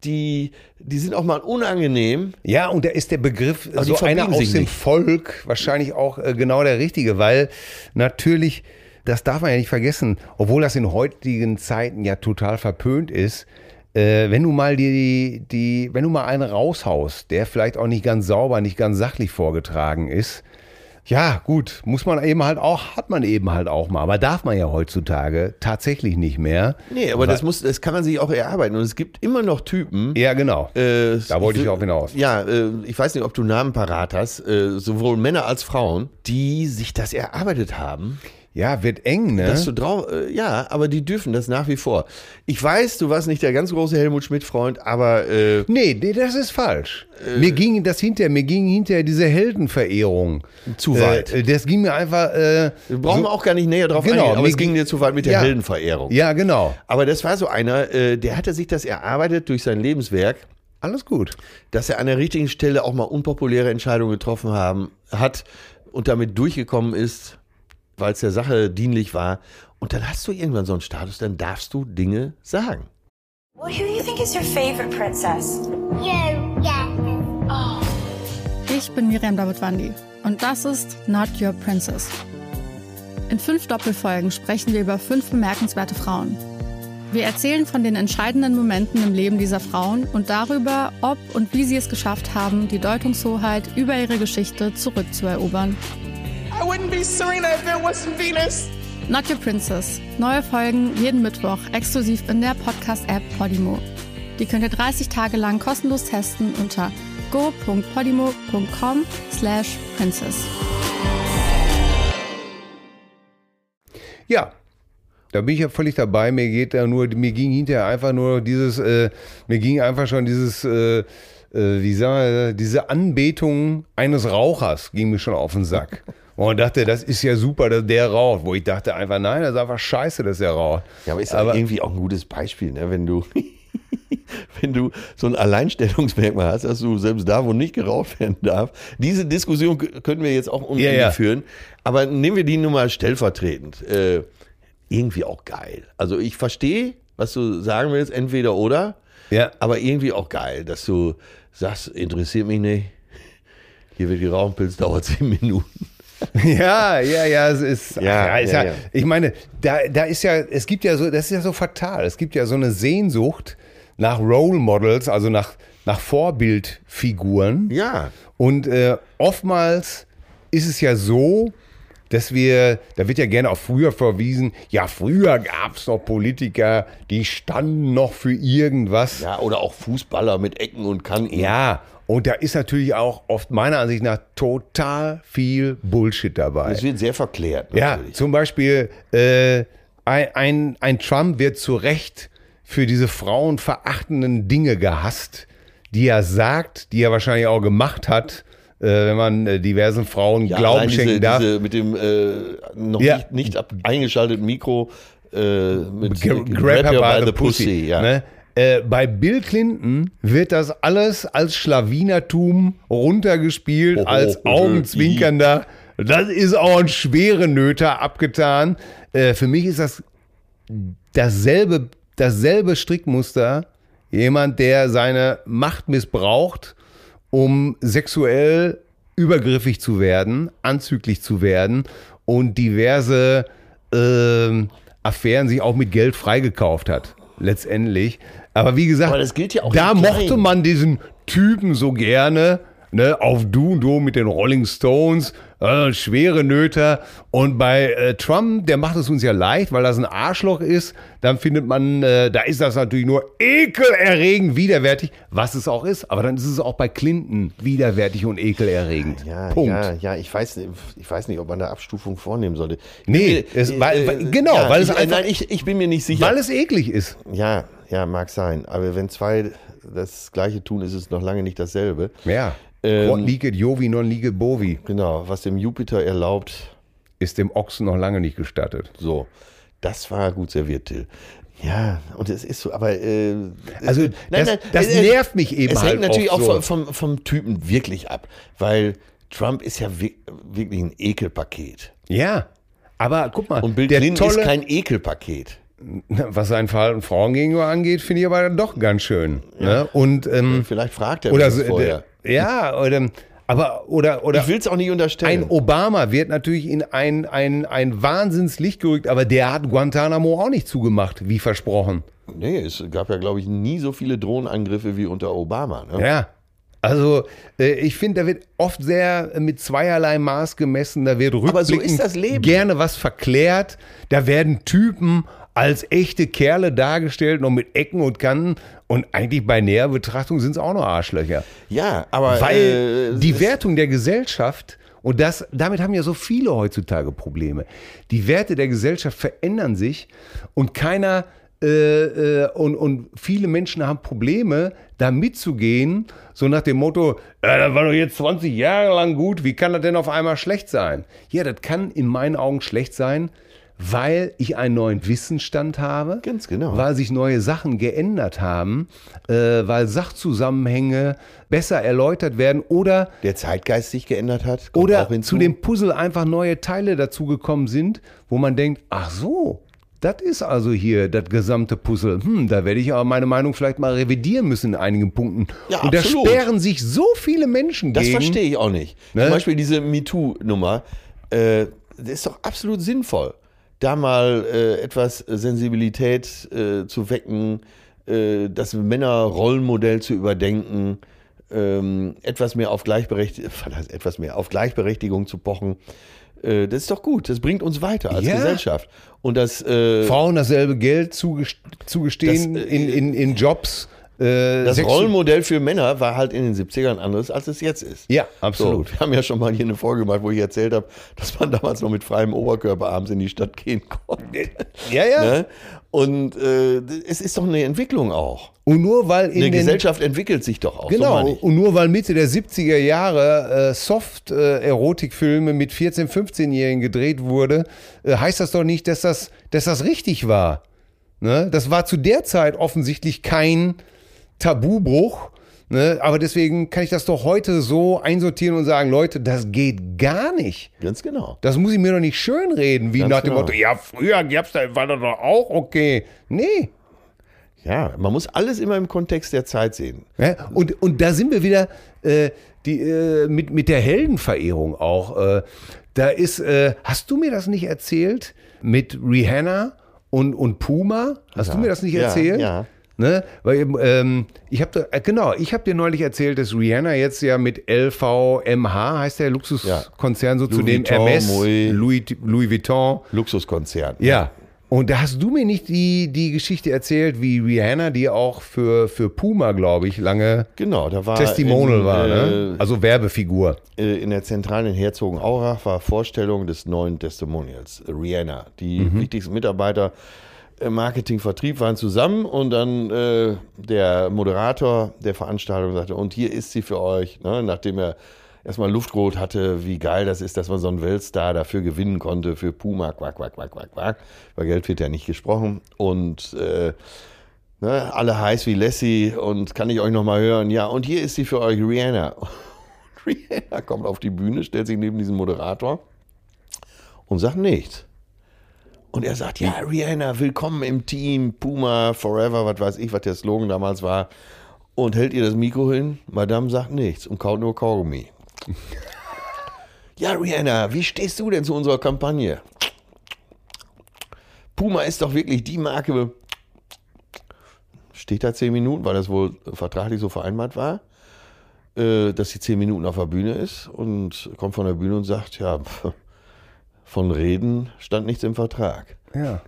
die, die sind auch mal unangenehm. Ja, und da ist der Begriff die so einer aus dem nicht. Volk wahrscheinlich auch äh, genau der richtige, weil natürlich, das darf man ja nicht vergessen, obwohl das in heutigen Zeiten ja total verpönt ist, äh, wenn du mal die, die, wenn du mal einen raushaust, der vielleicht auch nicht ganz sauber, nicht ganz sachlich vorgetragen ist, ja, gut, muss man eben halt auch, hat man eben halt auch mal, aber darf man ja heutzutage tatsächlich nicht mehr. Nee, aber das muss, das kann man sich auch erarbeiten. Und es gibt immer noch Typen. Ja, genau. äh, Da wollte ich will- auch hinaus. Ja, äh, ich weiß nicht, ob du Namen parat hast, äh, sowohl Männer als Frauen, die sich das erarbeitet haben. Ja, wird eng, ne? Dass du drauf, äh, ja, aber die dürfen das nach wie vor. Ich weiß, du warst nicht der ganz große Helmut Schmidt-Freund, aber äh, Nee, nee, das ist falsch. mir ging das hinterher, mir ging hinterher diese Heldenverehrung. Zu weit. Äh, das ging mir einfach. Äh, wir brauchen so, auch gar nicht näher drauf Genau, eingehen. Aber es ging ging- dir zu weit mit der Ja. Heldenverehrung. Ja, genau. Aber das war so einer, äh, der hatte sich das erarbeitet durch sein Lebenswerk, Alles gut. dass er an der richtigen Stelle auch mal unpopuläre Entscheidungen getroffen haben, hat und damit durchgekommen ist, weil es der Sache dienlich war. Und dann hast du irgendwann so einen Status, dann darfst du Dinge sagen. Well, who do you think is your favorite princess? You, yeah. Ich bin Miriam Davidwandi und das ist Not Your Princess. In fünf Doppelfolgen sprechen wir über fünf bemerkenswerte Frauen. Wir erzählen von den entscheidenden Momenten im Leben dieser Frauen und darüber, ob und wie sie es geschafft haben, die Deutungshoheit über ihre Geschichte zurückzuerobern. I wouldn't be Serena if there wasn't Venus. Not Your Princess. Neue Folgen jeden Mittwoch exklusiv in der Podcast-App Podimo. Die könnt ihr 30 Tage lang kostenlos testen unter go.podimo.com slash princess. Ja. Da bin ich ja völlig dabei. Mir geht da nur, mir ging hinterher einfach nur dieses, äh, mir ging einfach schon dieses, äh, äh, wie sagen wir, diese Anbetung eines Rauchers ging mir schon auf den Sack. Und dachte, das ist ja super, dass der raucht. Wo ich dachte einfach, nein, das ist einfach scheiße, dass der raucht. Ja, aber ist aber irgendwie auch ein gutes Beispiel, ne? wenn du wenn du so ein Alleinstellungsmerkmal hast, dass du selbst da, wo nicht geraucht werden darf. Diese Diskussion können wir jetzt auch unbedingt Ja, ja. führen, aber nehmen wir die nun mal stellvertretend. Äh, irgendwie auch geil. Also ich verstehe, was du sagen willst, entweder oder, Ja. aber irgendwie auch geil, dass du sagst, interessiert mich nicht. Hier wird geraucht, Pilz dauert zehn Minuten. Ja, ja, ja, es ist, Ja, ja, ist ja, ja, ich meine, da, da ist ja, es gibt ja so, das ist ja so fatal. Es gibt ja so eine Sehnsucht nach Role Models, also nach, nach Vorbildfiguren. Ja. Und äh, oftmals ist es ja so, dass wir, da wird ja gerne auch früher verwiesen, ja, früher gab es noch Politiker, die standen noch für irgendwas. Ja, oder auch Fußballer mit Ecken und Kanten. Ja, und da ist natürlich auch oft meiner Ansicht nach total viel Bullshit dabei. Es wird sehr verklärt. Ja, natürlich. zum Beispiel äh, ein, ein, Trump wird zu Recht für diese frauenverachtenden Dinge gehasst, die er sagt, die er wahrscheinlich auch gemacht hat, äh, wenn man äh, diversen Frauen Ja, Glauben schenken diese, darf. Diese mit dem äh, noch Ja. nicht, nicht ab, eingeschalteten Mikro äh, mit G- Grab her by, the, pussy. ja. ne? Äh, bei Bill Clinton wird das alles als Schlawinertum runtergespielt, Oh, als oh, Augenzwinkernder. Das ist auch ein schwere Nöter abgetan. Äh, für mich ist das dasselbe, dasselbe Strickmuster. Jemand, der seine Macht missbraucht, um sexuell übergriffig zu werden, anzüglich zu werden und diverse ähm, Affären sich auch mit Geld freigekauft hat, letztendlich. Aber wie gesagt, Aber das gilt ja auch da mochte man diesen Typen so gerne, ne, auf Du und Du mit den Rolling Stones, äh, schwere Nöter. Und bei äh, Trump, der macht es uns ja leicht, weil das ein Arschloch ist. Dann findet man, äh, da ist das natürlich nur ekelerregend widerwärtig, was es auch ist. Aber dann ist es auch bei Clinton widerwärtig und ekelerregend. Ja, Punkt. ja, ja, ich weiß, nicht- ich weiß nicht, ob man da Abstufung vornehmen sollte. Nee, es- weil- weil- genau, ja, weil es ich, äh, einfach- nein, ich, ich bin mir nicht sicher. Weil es eklig ist. Ja, ja, mag sein. Aber wenn zwei das Gleiche tun, ist es noch lange nicht dasselbe. Ja. Ähm, Licet Jovi non licet Bovi. genau, was dem Jupiter erlaubt, Ist dem Ochsen noch lange nicht gestattet. so. Das war gut serviert, Till. Ja, und es ist so, aber. Äh, Also, es- das- das äh, nervt mich eben Es halt hängt natürlich auch so. vom, vom, Typen wirklich ab, weil Trump ist ja wi- wirklich ein Ekelpaket. Ja. Aber guck mal, Und Bill der Clinton tolle, ist kein Ekelpaket. was sein Verhalten Frauen gegenüber angeht, finde ich aber dann doch ganz schön. Ne? Und ähm, Vielleicht fragt er oder so, das vorher. ja, oder aber oder oder Ich will es auch nicht unterstellen. ein Obama wird natürlich in ein, ein, ein Wahnsinnslicht gerückt, aber der hat Guantanamo auch nicht zugemacht, wie versprochen. nee, es gab ja, glaube ich, nie so viele Drohnenangriffe wie unter Obama. Ne? Ja. Also, äh, ich finde, da wird oft sehr äh, mit zweierlei Maß gemessen. Da wird Aber so rückblickend ist das Leben. gerne was verklärt. Da werden Typen als echte Kerle dargestellt, noch mit Ecken und Kanten. Und eigentlich bei näher Betrachtung sind es auch noch Arschlöcher. Ja, aber. Weil äh, die Wertung der Gesellschaft, und das, damit haben ja so viele heutzutage Probleme, die Werte der Gesellschaft verändern sich und keiner äh, äh, und, und viele Menschen haben Probleme, da mitzugehen, so nach dem Motto, ja, das war doch jetzt 20 Jahre lang gut, wie kann das denn auf einmal schlecht sein? Ja, das kann in meinen Augen schlecht sein, weil ich einen neuen Wissensstand habe, Ganz genau. weil sich neue Sachen geändert haben, äh, weil Sachzusammenhänge besser erläutert werden oder der Zeitgeist sich geändert hat. oder zu dem Puzzle einfach neue Teile dazugekommen sind, wo man denkt, ach so, das ist also hier das gesamte Puzzle. Hm, da werde ich aber meine Meinung vielleicht mal revidieren müssen in einigen Punkten. Ja, Und da absolut. sperren sich so viele Menschen Das gegen. verstehe ich auch nicht. Ne? Zum Beispiel diese MeToo-Nummer, äh, das ist doch absolut sinnvoll, da mal äh, etwas Sensibilität äh, zu wecken, äh, das Männerrollenmodell zu überdenken, ähm, etwas mehr auf Gleichberechtigung, etwas mehr auf Gleichberechtigung zu pochen. Äh, das ist doch gut. Das bringt uns weiter als Ja. Gesellschaft. Und das äh, Frauen dasselbe Geld zugest- zugestehen Das, äh, in, in, in Jobs. Äh, Das Rollenmodell für Männer war halt in den 70ern anderes, als es jetzt ist. Ja, absolut. So, wir haben ja schon mal hier eine Folge gemacht, wo ich erzählt habe, dass man damals noch mit freiem Oberkörper abends in die Stadt gehen konnte. Ja, ja. Ne? Und äh, es ist doch eine Entwicklung auch. Und nur weil in Eine Gesellschaft entwickelt sich doch auch. So Genau, ich. und nur weil Mitte der 70er Jahre äh, Soft-Erotikfilme mit 14-, 15-Jährigen gedreht wurde, äh, heißt das doch nicht, dass das, dass das richtig war. Ne? Das war zu der Zeit offensichtlich kein Tabubruch. Ne? Aber deswegen kann ich das doch heute so einsortieren und sagen, Leute, das geht gar nicht. Ganz genau. Das muss ich mir doch nicht schönreden, wie Ganz nach dem genau. Motto, ja, früher gab's da, war das doch auch okay. Nee, Ja, man muss alles immer im Kontext der Zeit sehen. Ja, und, und da sind wir wieder äh, die, äh, mit, mit der Heldenverehrung auch. Äh, da ist, äh, hast du mir das nicht erzählt mit Rihanna und, und Puma? Hast du mir das nicht Ja, erzählt? ja. Ne? Weil ähm, ich habe äh, genau, ich habe dir neulich erzählt, dass Rihanna jetzt ja mit LVMH heißt der Luxuskonzern so zu Louis dem Vuitton, Hermes, Moet. Louis, Louis Vuitton. Luxuskonzern. Ja. Und da hast du mir nicht die, die Geschichte erzählt, wie Rihanna, die auch für, für Puma, glaube ich, lange Genau, da war Testimonial in, war, äh, ne? Also Werbefigur. äh, in der zentralen Herzogenaurach war Vorstellung des neuen Testimonials. Rihanna, die Mhm. wichtigsten Mitarbeiter Marketing, Vertrieb waren zusammen und dann äh, der Moderator der Veranstaltung sagte, und hier ist sie für euch, ne? nachdem er erstmal Luftrot hatte, wie geil das ist, dass man so einen Weltstar dafür gewinnen konnte, für Puma, quack, quack, quack, quack, quack. Über Geld wird ja nicht gesprochen und äh, ne, alle heiß wie Lassie und kann ich euch noch mal hören, ja, und hier ist sie für euch, Rihanna. Rihanna kommt auf die Bühne, stellt sich neben diesen Moderator und sagt nichts. Und er sagt, ja, Rihanna, willkommen im Team, Puma, Forever, was weiß ich, was der Slogan damals war. Und hält ihr das Mikro hin, Madame sagt nichts und kaut nur Kaugummi. ja, Rihanna, wie stehst du denn zu unserer Kampagne? Puma ist doch wirklich die Marke. Steht da zehn Minuten, weil das wohl vertraglich so vereinbart war, äh, dass sie zehn Minuten auf der Bühne ist und kommt von der Bühne und sagt, ja, pf, von Reden stand nichts im Vertrag. Ja.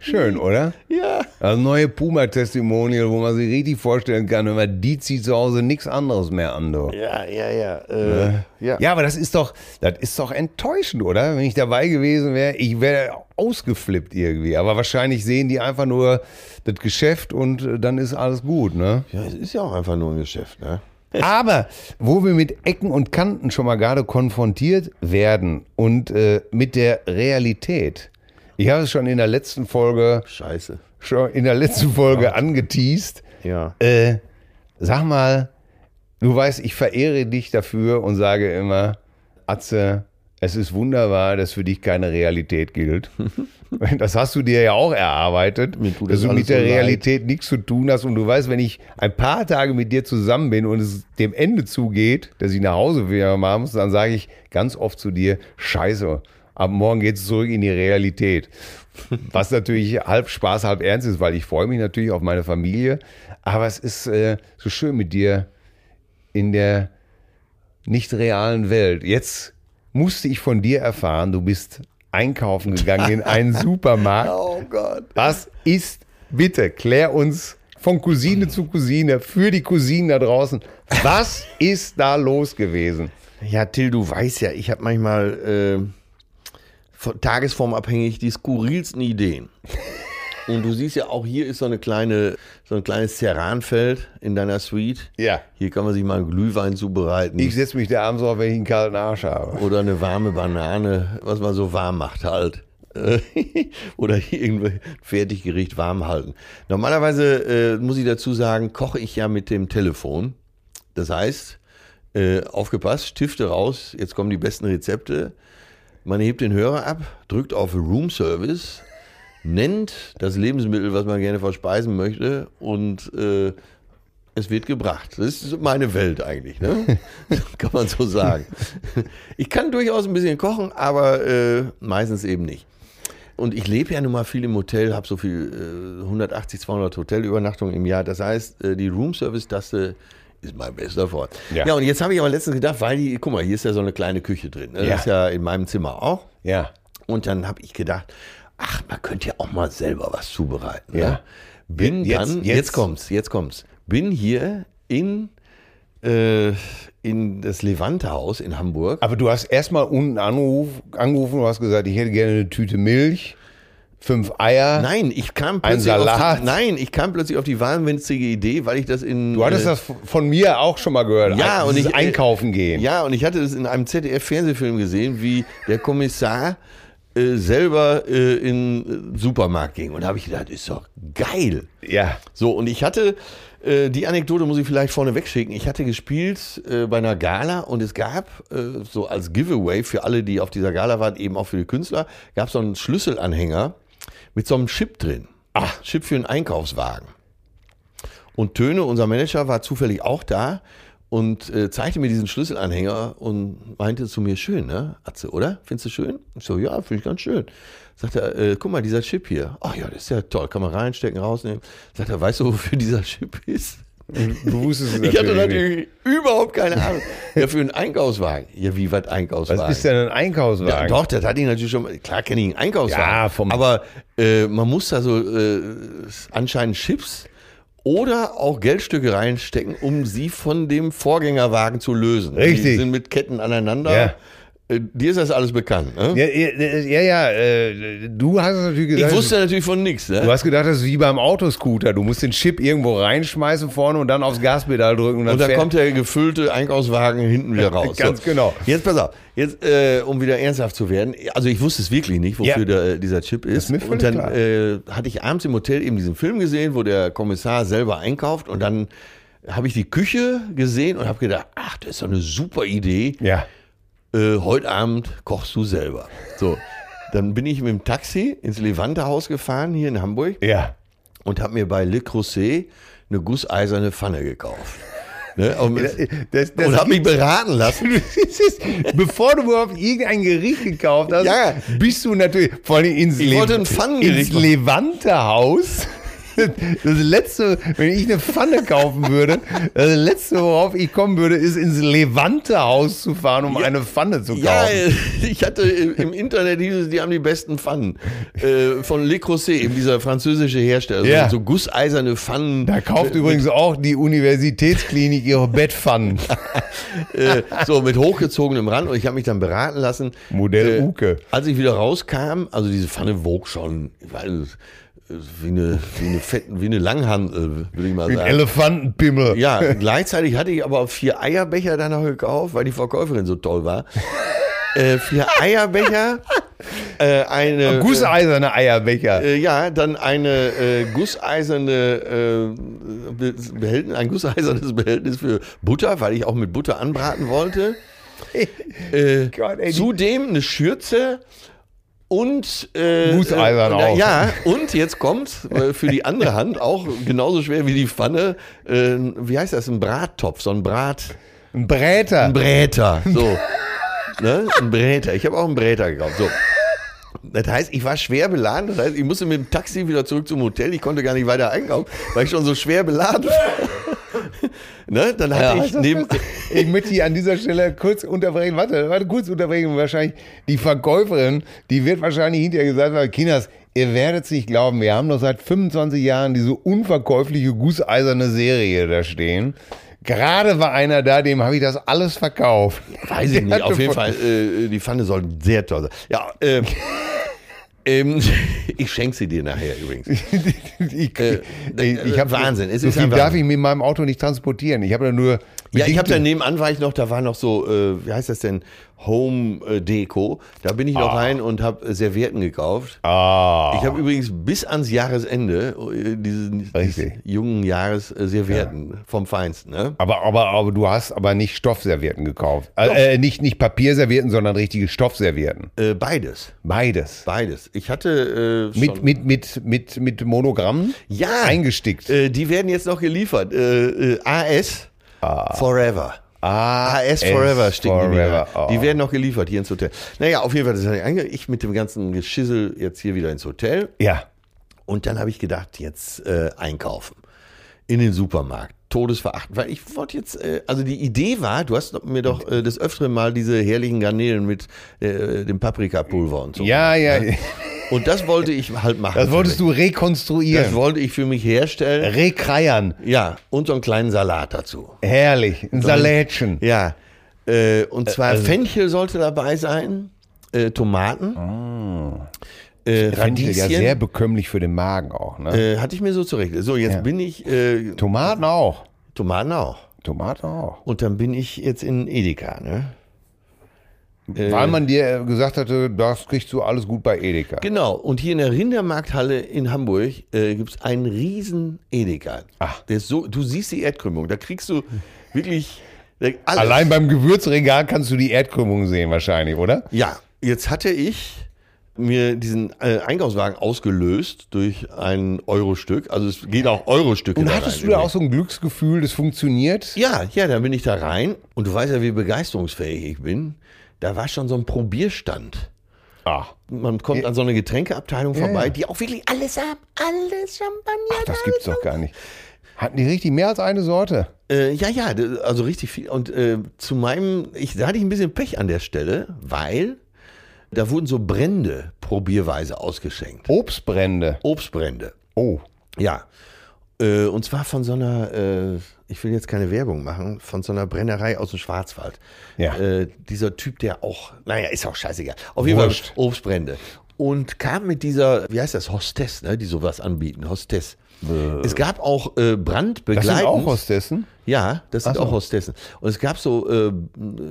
Schön, oder? Ja. Also neue Puma-Testimonial, wo man sich richtig vorstellen kann, wenn man die zieht zu Hause nichts anderes mehr an. Du. Ja, ja, ja. Äh, ja. Ja, aber das ist doch, das ist doch enttäuschend, oder? Wenn ich dabei gewesen wäre, ich wäre ausgeflippt irgendwie. Aber wahrscheinlich sehen die einfach nur das Geschäft und äh, dann ist alles gut, ne? Ja, es ist ja auch einfach nur ein Geschäft, ne? Aber wo wir mit Ecken und Kanten schon mal gerade konfrontiert werden und äh, mit der Realität. Ich habe es schon in der letzten Folge, Scheiße. schon in der letzten Folge angeteased. Ja. Äh, sag mal, du weißt, ich verehre dich dafür und sage immer, Atze, es ist wunderbar, dass für dich keine Realität gilt. Das hast du dir ja auch erarbeitet, dass das du mit der so leid. Realität nichts zu tun hast. Und du weißt, wenn ich ein paar Tage mit dir zusammen bin und es dem Ende zugeht, dass ich nach Hause wieder machen muss, dann sage ich ganz oft zu dir, scheiße, ab morgen geht es zurück in die Realität. Was natürlich halb Spaß, halb ernst ist, weil ich freue mich natürlich auf meine Familie. Aber es ist äh, so schön mit dir in der nicht realen Welt. Jetzt musste ich von dir erfahren, du bist einkaufen gegangen in einen Supermarkt. Oh Gott. Was ist, bitte, klär uns von Cousine zu Cousine, für die Cousinen da draußen, was ist da los gewesen? Ja, Till, du weißt ja, ich habe manchmal äh, tagesformabhängig die skurrilsten Ideen. Und du siehst ja auch hier ist so eine kleine, so ein kleines Ceranfeld in deiner Suite. Ja. Hier kann man sich mal einen Glühwein zubereiten. Ich setze mich da abends auf, wenn ich einen kalten Arsch habe. oder eine warme Banane, was man so warm macht halt. Oder irgendwie Fertiggericht warm halten. Normalerweise äh, muss ich dazu sagen, koche ich ja mit dem Telefon. Das heißt, äh, aufgepasst, Stifte raus, jetzt kommen die besten Rezepte. Man hebt den Hörer ab, drückt auf Room Service, nennt das Lebensmittel, was man gerne verspeisen möchte und äh, es wird gebracht. Das ist meine Welt eigentlich, ne? kann man so sagen. Ich kann durchaus ein bisschen kochen, aber äh, meistens eben nicht. Und ich lebe ja nun mal viel im Hotel, habe so viel, äh, 180, 200 Hotelübernachtungen im Jahr. Das heißt, äh, die Room-Service-Taste ist mein bester Freund. Ja. Ja. und jetzt habe ich aber letztens gedacht, weil die, guck mal, hier ist ja so eine kleine Küche drin. Ne? Ja. Das ist ja in meinem Zimmer auch. Ja. Und dann habe ich gedacht, ach, man könnte ja auch mal selber was zubereiten. Ja. Ne? Bin Jetzt- dann, jetzt- jetzt, kommt's, jetzt kommt's. Bin hier in, äh, in das Levante-Haus in Hamburg. Aber du hast erstmal unten anruf, angerufen und hast gesagt, ich hätte gerne eine Tüte Milch, fünf Eier. Nein, ich kam plötzlich. Auf die, nein, ich kam plötzlich auf die wahnwitzige Idee, weil ich das in Du hattest äh, das von mir auch schon mal gehört. Ja, und ich einkaufen gehen. Ja, und ich hatte das in einem ZDF-Fernsehfilm gesehen, wie der Kommissar äh, selber äh, in den Supermarkt ging. Und da habe ich gedacht, ist doch geil. Ja. So, und ich hatte, äh, die Anekdote muss ich vielleicht vorne wegschicken. Ich hatte gespielt äh, bei einer Gala und es gab äh, so als Giveaway für alle, die auf dieser Gala waren, eben auch für die Künstler, gab es so einen Schlüsselanhänger mit so einem Chip drin. Ach, Chip für einen Einkaufswagen. Und Töne, unser Manager, war zufällig auch da und äh, zeigte mir diesen Schlüsselanhänger und meinte zu mir, schön, ne, Atze, oder? Findest du schön? Ich so, ja, finde ich ganz schön. Sagt er, äh, guck mal, dieser Chip hier. Ach ja, das ist ja toll, kann man reinstecken, rausnehmen. Sagt er, weißt du, wofür dieser Chip ist? Du wusstest es Ich hatte natürlich überhaupt keine Ahnung. Ja, für einen Einkaufswagen. Ja, wie was Einkaufswagen? Was ist denn ein Ja, Einkaufswagen? doch, das hatte ich natürlich schon. mal- Klar kenne ich einen Einkaufswagen. Ja, vom- aber äh, man muss da so äh, anscheinend Chips oder auch Geldstücke reinstecken, um sie von dem Vorgängerwagen zu lösen. Richtig. Die sind mit Ketten aneinander. Ja. Äh, dir ist das alles bekannt, ne? Ja, ja, ja, ja äh, du hast es natürlich Ich gesagt. wusste natürlich von nichts, ne? Du hast gedacht, das ist wie beim Autoscooter. Du musst den Chip irgendwo reinschmeißen vorne und dann aufs Gaspedal drücken. Und dann, Und dann kommt der gefüllte Einkaufswagen hinten wieder raus. Ganz genau. Jetzt pass auf, jetzt äh, um wieder ernsthaft zu werden. Also ich wusste es wirklich nicht, wofür Ja. der, dieser Chip ist. ist und dann äh, hatte ich abends im Hotel eben diesen Film gesehen, wo der Kommissar selber einkauft und dann habe ich die Küche gesehen und habe gedacht, ach, das ist doch eine super Idee. Ja. Äh, heute Abend kochst du selber. So, dann bin ich mit dem Taxi ins Levante-Haus gefahren hier in Hamburg Ja. und habe mir bei Le Creuset eine gusseiserne Pfanne gekauft. Ne? Und, Das, das, und habe mich beraten lassen. Bevor du überhaupt irgendein Gericht gekauft hast, Ja. bist du natürlich vor allem ins, Pfannengericht ins machen. Levante-Haus. Das letzte, wenn ich eine Pfanne kaufen würde, das letzte, worauf ich kommen würde, ist ins Levante-Haus zu fahren, um eine Pfanne zu kaufen. Ja, äh, ich hatte im Internet hieß es, die haben die besten Pfannen. Äh, von Le Creuset, eben dieser französische Hersteller. So- Ja. So gusseiserne Pfannen. Da kauft übrigens auch die Universitätsklinik ihre Bettpfannen. äh, so mit hochgezogenem Rand und ich habe mich dann beraten lassen. Modell äh, Uke. Als ich wieder rauskam, also diese Pfanne wog schon, ich weiß, wie eine, wie eine fetten, wie eine Langhandel, würde ich mal Ein sagen. Elefantenpimmel. Ja, gleichzeitig hatte ich aber vier Eierbecher dann noch gekauft, weil die Verkäuferin so toll war. äh, vier Eierbecher, äh, eine. Gusseiserne Eierbecher. Äh, ja, dann eine äh, gusseiserne äh, Be- Behältnis, ein gusseisernes Behältnis für Butter, weil ich auch mit Butter anbraten wollte. Äh, Gott, ey, zudem eine Schürze und äh, äh, auch. Ja, und jetzt kommt äh, für die andere Hand auch genauso schwer wie die Pfanne. Äh, wie heißt das? Ein Brattopf, so ein Brat. Ein Bräter. Ein Bräter. So. ne? Ein Bräter. Ich habe auch einen Bräter gekauft. So. Das heißt, ich war schwer beladen. Das heißt, ich musste mit dem Taxi wieder zurück zum Hotel. Ich konnte gar nicht weiter einkaufen, weil ich schon so schwer beladen war. ne? Dann hatte ich neben. Ich möchte hier an dieser Stelle kurz unterbrechen. Warte, warte, kurz unterbrechen. Wahrscheinlich die Verkäuferin, die wird wahrscheinlich hinterher gesagt haben, Kinders, ihr werdet es nicht glauben, wir haben doch seit 25 Jahren diese unverkäufliche gusseiserne Serie da stehen. Gerade war einer da, dem habe ich das alles verkauft. Weiß ich nicht. Auf jeden Fall, äh, die Pfanne soll sehr toll sein. Ja, ähm, ähm, ich schenke sie dir nachher übrigens. ich, Äh, ich, ich hab, Wahnsinn, es so ist viel darf ich mit meinem Auto nicht transportieren. Ich habe da nur. Ja, ich habe da nebenan war ich noch, da war noch so, äh, wie heißt das denn, Home äh, Deko. Da bin ich noch rein und habe äh, Servietten gekauft. Ah. Ich habe übrigens bis ans Jahresende äh, diesen, Richtig. diesen jungen Jahres äh, Servietten vom Feinsten. Ne? Aber, aber, aber du hast aber nicht Stoffservietten gekauft. Äh, äh, nicht, nicht Papierservietten, sondern richtige Stoffservietten. Äh, beides, Beides. beides. Ich hatte äh, Mit, mit, mit, mit, mit Monogrammen ja, eingestickt. Äh, die werden jetzt noch geliefert. Äh, äh, AS Forever. AS Forever die mir Forever. rein. Oh. Die werden noch geliefert hier ins Hotel. Naja, auf jeden Fall, das einge- ich mit dem ganzen Geschissel jetzt hier wieder ins Hotel. Ja. Und dann habe ich gedacht, jetzt äh, einkaufen. In den Supermarkt. Todesverachtend. Weil ich wollte jetzt, äh, also die Idee war, du hast mir doch äh, des Öfteren mal diese herrlichen Garnelen mit äh, dem Paprikapulver und so. Ja, ja. Und das wollte ich halt machen. Das wolltest du rekonstruieren. Das wollte ich für mich herstellen. Rekreiern. Ja, und so einen kleinen Salat dazu. Herrlich. Ein Salätchen. Ja. Äh, und zwar Fenchel sollte dabei sein, äh, Tomaten, äh, Fenchel ja Radieschen. sehr bekömmlich für den Magen auch. Ne? äh, hatte ich mir so zurecht. So, jetzt Ja. bin ich, äh, Tomaten auch. Tomaten auch. Tomaten auch. Und dann bin ich jetzt in Edeka, ne? Äh, Weil man dir gesagt hatte, das kriegst du alles gut bei Edeka. Genau, und hier in der Rindermarkthalle in Hamburg äh, gibt es einen riesen Edeka. Ach. Der ist so, du siehst die Erdkrümmung, da kriegst du wirklich alles. Allein beim Gewürzregal kannst du die Erdkrümmung sehen wahrscheinlich, oder? Ja, jetzt hatte ich mir diesen äh, Einkaufswagen ausgelöst durch ein Eurostück. Also es geht auch Eurostücke. Und da hattest rein, du da auch so ein Glücksgefühl, das funktioniert? Ja, ja, dann bin ich da rein und du weißt ja, wie begeisterungsfähig ich bin. Da war schon so ein Probierstand. Ah. Man kommt an so eine Getränkeabteilung vorbei, ja. die auch wirklich alles haben. Alles Champagner. Ach, das gibt's doch gar nicht. Hatten die richtig mehr als eine Sorte? Äh, ja, ja, also richtig viel. Und äh, zu meinem, ich, da hatte ich ein bisschen Pech an der Stelle, weil da wurden so Brände probierweise ausgeschenkt. Obstbrände. Obstbrände. Oh. Ja. Äh, und zwar von so einer, äh, ich will jetzt keine Werbung machen, von so einer Brennerei aus dem Schwarzwald. Ja. Äh, dieser Typ, der auch, naja, ist auch scheißegal. Auf jeden. Fall Obstbrände. Und kam mit dieser, wie heißt das, Hostess, ne, die sowas anbieten, Hostess. Es gab auch äh, Das sind auch Hostessen? Ja, das sind so. auch Hostessen. Und es gab so äh,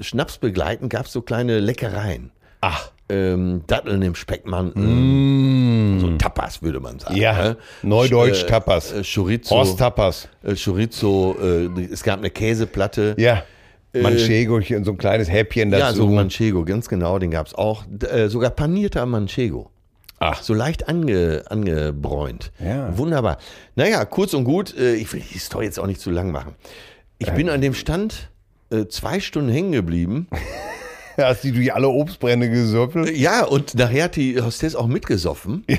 Schnapsbegleitend, gab es so kleine Leckereien. Ach. Ähm, Datteln im Speckmantel. So Tapas, würde man sagen. Mm. Ja, ne? Neudeutsch Sch- Tapas. Äh, Chorizo. Horst Tapas. äh, Chorizo. Äh, es gab eine Käseplatte. Ja. Manchego, hier so ein kleines Häppchen dazu. Ja, so Manchego, ganz genau, den gab es auch. Äh, sogar panierter Manchego. Ach. So leicht ange, angebräunt. Ja. Wunderbar. Naja, kurz und gut, äh, ich will die Story jetzt auch nicht zu lang machen. Ich bin an dem Stand äh, zwei Stunden hängen geblieben. Hast die durch alle Obstbrände gesöppelt? Ja, und nachher hat die Hostess auch mitgesoffen.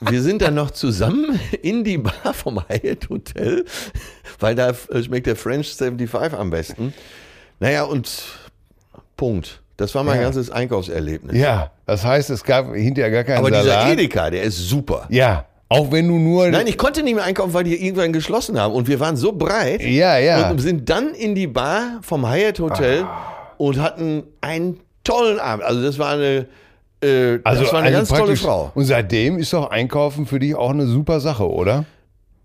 Wir sind dann noch zusammen in die Bar vom Hyatt Hotel, weil da schmeckt der French 75 am besten. Naja, und Punkt. Das war mein Ja. ganzes Einkaufserlebnis. Ja, das heißt, es gab hinterher gar keinen Aber Salat. dieser Edeka, der ist super. Ja, auch wenn du nur... Nein, ich konnte nicht mehr einkaufen, weil die irgendwann geschlossen haben. Und wir waren so breit Ja, ja. und sind dann in die Bar vom Hyatt Hotel Ah. Und hatten einen tollen Abend. Also das war eine Äh, das war eine ganz tolle Frau. Und seitdem ist doch Einkaufen für dich auch eine super Sache, oder?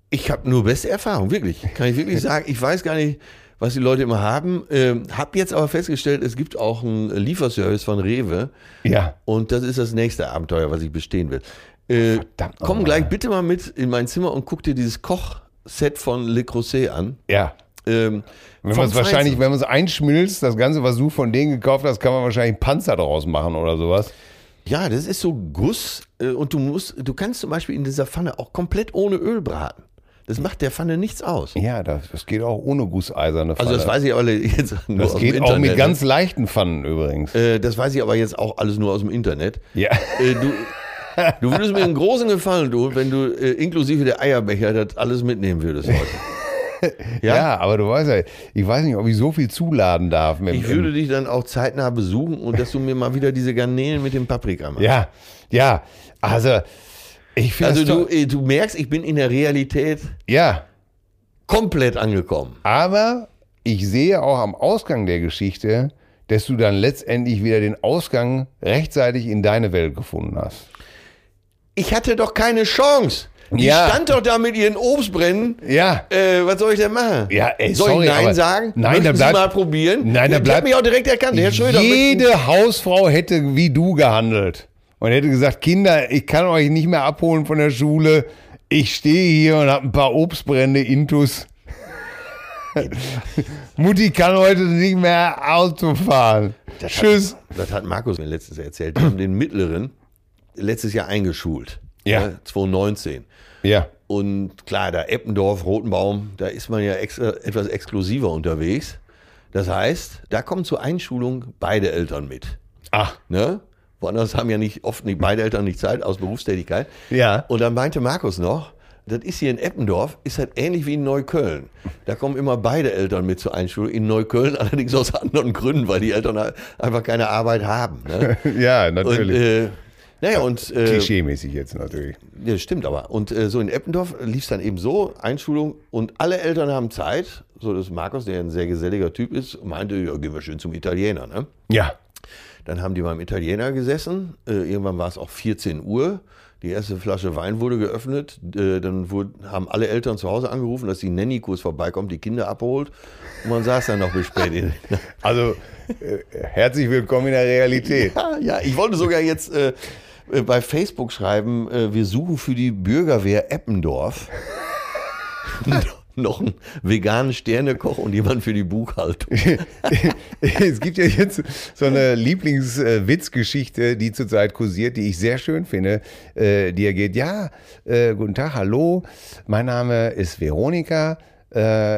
Ich habe nur beste Erfahrung, wirklich. Kann ich wirklich sagen. Ich weiß gar nicht, was die Leute immer haben. Ähm, hab jetzt aber festgestellt, es gibt auch einen Lieferservice von Rewe. Ja. Und das ist das nächste Abenteuer, was ich bestehen will. Äh, Verdammt komm gleich bitte mal mit in mein Zimmer und guck dir dieses Kochset von Le Creuset an. Ja. Ähm, Wenn man es wahrscheinlich, wenn man es einschmilzt, das Ganze, was du von denen gekauft hast, kann man wahrscheinlich einen Panzer daraus machen oder sowas. Ja, das ist so Guss äh, und du musst, du kannst zum Beispiel in dieser Pfanne auch komplett ohne Öl braten. Das macht der Pfanne nichts aus. Ja, das, das geht auch ohne gusseiserne Pfanne. Also das weiß ich aber jetzt nur das aus geht dem auch Internet. mit ganz leichten Pfannen übrigens. äh, das weiß ich aber jetzt auch alles nur aus dem Internet. Ja. Äh, du, du würdest mir einen großen Gefallen tun, wenn du äh, inklusive der Eierbecher das alles mitnehmen würdest heute. ja? aber du weißt ja, ich weiß nicht, ob ich so viel zuladen darf. Ich würde dich dann auch zeitnah besuchen und dass du mir mal wieder diese Garnelen mit dem Paprika machst. Ja, ja, also ich finde Also du, äh, du merkst, ich bin in der Realität ja, komplett angekommen. aber ich sehe auch am Ausgang der Geschichte, dass du dann letztendlich wieder den Ausgang rechtzeitig in deine Welt gefunden hast. Ich hatte doch keine Chance. Die Ja. stand doch da mit ihren Obstbrennen. Ja. Äh, was soll ich denn machen? Ja, ey, soll sorry, ich Nein sagen? Nein, da bleibt- mal probieren? Nein, da Der bleibt- hat mich auch direkt erkannt. Herr Schröder. Jede Hausfrau hätte wie du gehandelt und hätte gesagt, Kinder, ich kann euch nicht mehr abholen von der Schule. Ich stehe hier und habe ein paar Obstbrände intus. Mutti kann heute nicht mehr Auto fahren. Das Tschüss. Hat, das hat Markus mir letztens erzählt. Die haben den Mittleren letztes Jahr eingeschult. Ja. Ne, 2019. Ja. Und klar, da Eppendorf, Rotenbaum, da ist man ja extra, etwas exklusiver unterwegs. Das heißt, da kommen zur Einschulung beide Eltern mit. Ach, Ne? Woanders haben ja nicht oft nicht beide Eltern nicht Zeit aus Berufstätigkeit. Ja. Und dann meinte Markus noch, das ist hier in Eppendorf, ist halt ähnlich wie in Neukölln. Da kommen immer beide Eltern mit zur Einschulung. In Neukölln allerdings aus anderen Gründen, weil die Eltern einfach keine Arbeit haben. Ne? ja, Und, natürlich. äh, naja, und äh, Klischee-mäßig jetzt natürlich. ja, stimmt aber. Und äh, so in Eppendorf lief es dann eben so, Einschulung und alle Eltern haben Zeit. So dass Markus, der ein sehr geselliger Typ ist, meinte, ja, gehen wir schön zum Italiener. Ne? Ja. Dann haben die beim Italiener gesessen. Äh, irgendwann war es auch 14 Uhr. Die erste Flasche Wein wurde geöffnet. Äh, dann haben alle Eltern zu Hause angerufen, dass die Nanny kurz vorbeikommt, die Kinder abholt. Und man saß dann noch bis spät. in- Also, äh, herzlich willkommen in der Realität. ja, ja, ich wollte sogar jetzt äh, äh, bei Facebook schreiben, äh, wir suchen für die Bürgerwehr Eppendorf noch einen veganen Sternekoch und jemand für die Buchhaltung. es gibt ja jetzt so eine Lieblingswitzgeschichte, die zurzeit kursiert, die ich sehr schön finde, äh, die er geht, ja, äh, guten Tag, hallo, mein Name ist Veronika,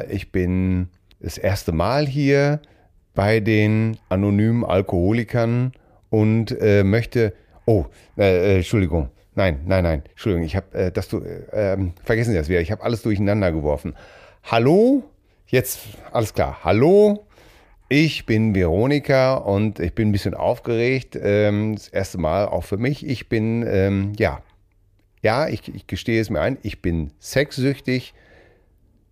ich bin das erste Mal hier bei den anonymen Alkoholikern und möchte, oh, äh, äh, Entschuldigung, nein, nein, nein, Entschuldigung, ich habe äh, das, du, äh, ähm, vergessen Sie das wieder, ich habe alles durcheinander geworfen. Hallo, jetzt, alles klar, hallo, ich bin Veronika und ich bin ein bisschen aufgeregt. Ähm, das erste Mal auch für mich. Ich bin, ähm, ja, ja, ich, ich gestehe es mir ein, ich bin sexsüchtig.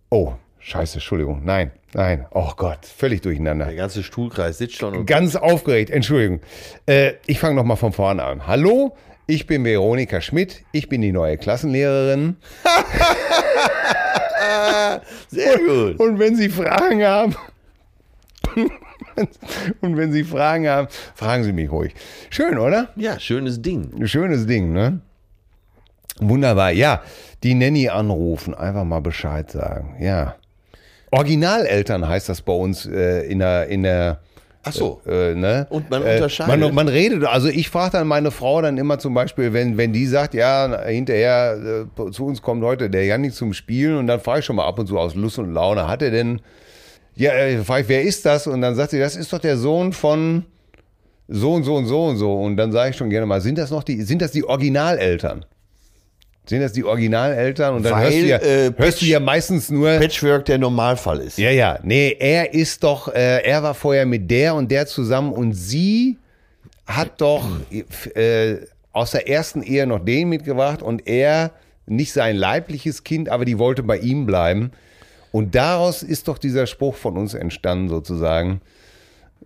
Oh, scheiße, Entschuldigung. Nein, nein. Oh Gott, völlig durcheinander. Der ganze Stuhlkreis sitzt schon und Ganz aufgeregt, Entschuldigung. Äh, ich fange nochmal von vorne an. Hallo, ich bin Veronika Schmidt. Ich bin die neue Klassenlehrerin. sehr gut. Und wenn Sie Fragen haben, und wenn Sie Fragen haben, fragen Sie mich ruhig. Schön, oder? Ja, schönes Ding. Schönes Ding, ne? Wunderbar. Ja, die Nanny anrufen, einfach mal Bescheid sagen. Ja. Originaleltern heißt das bei uns äh, in der, in der Ach so. äh, ne? Und man Äh, unterscheidet. Man, man redet, also ich frage dann meine Frau dann immer zum Beispiel, wenn, wenn die sagt, ja, hinterher äh, zu uns kommt heute der Janik zum Spielen und dann frage ich schon mal ab und zu aus Lust und Laune, hat er denn, ja, äh, frage ich, wer ist das? Und dann sagt sie, das ist doch der Sohn von so und so und so und so. Und dann sage ich schon gerne mal, sind das noch die, sind das die Originaleltern? Sind das die Originaleltern? Und dann Weil, hörst, du ja, äh, hörst du ja meistens nur, Patchwork der Normalfall ist. ja, ja. Nee, er ist doch, äh, er war vorher mit der und der zusammen und sie hat doch äh, aus der ersten Ehe noch den mitgebracht und er nicht sein leibliches Kind, aber die wollte bei ihm bleiben. Und daraus ist doch dieser Spruch von uns entstanden, sozusagen.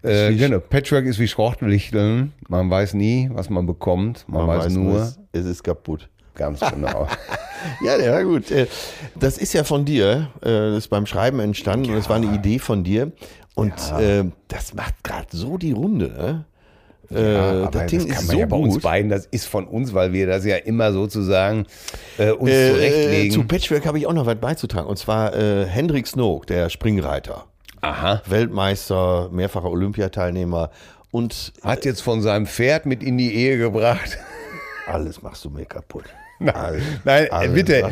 Äh, genau. Patchwork ist wie Schrottlichteln. Man weiß nie, was man bekommt. Man, weiß, nur, es, es ist kaputt. Ganz genau. Ja, der war gut. Äh, Das ist ja von dir. äh, Das ist beim Schreiben entstanden und es war eine Idee von dir. Und äh, das macht gerade so die Runde. Ne? Äh, aber das Ding das kann ist man so ja bei uns gut. beiden, das ist von uns, weil wir das ja immer sozusagen äh, uns Äh, zurechtlegen. zu Patchwork habe ich auch noch was beizutragen. Und zwar äh, Hendrik Snook, der Springreiter. Aha. Weltmeister, mehrfacher Olympiateilnehmer und Hat jetzt von seinem Pferd mit in die Ehe gebracht. alles machst du mir kaputt. Nein, Nein äh, alles bitte,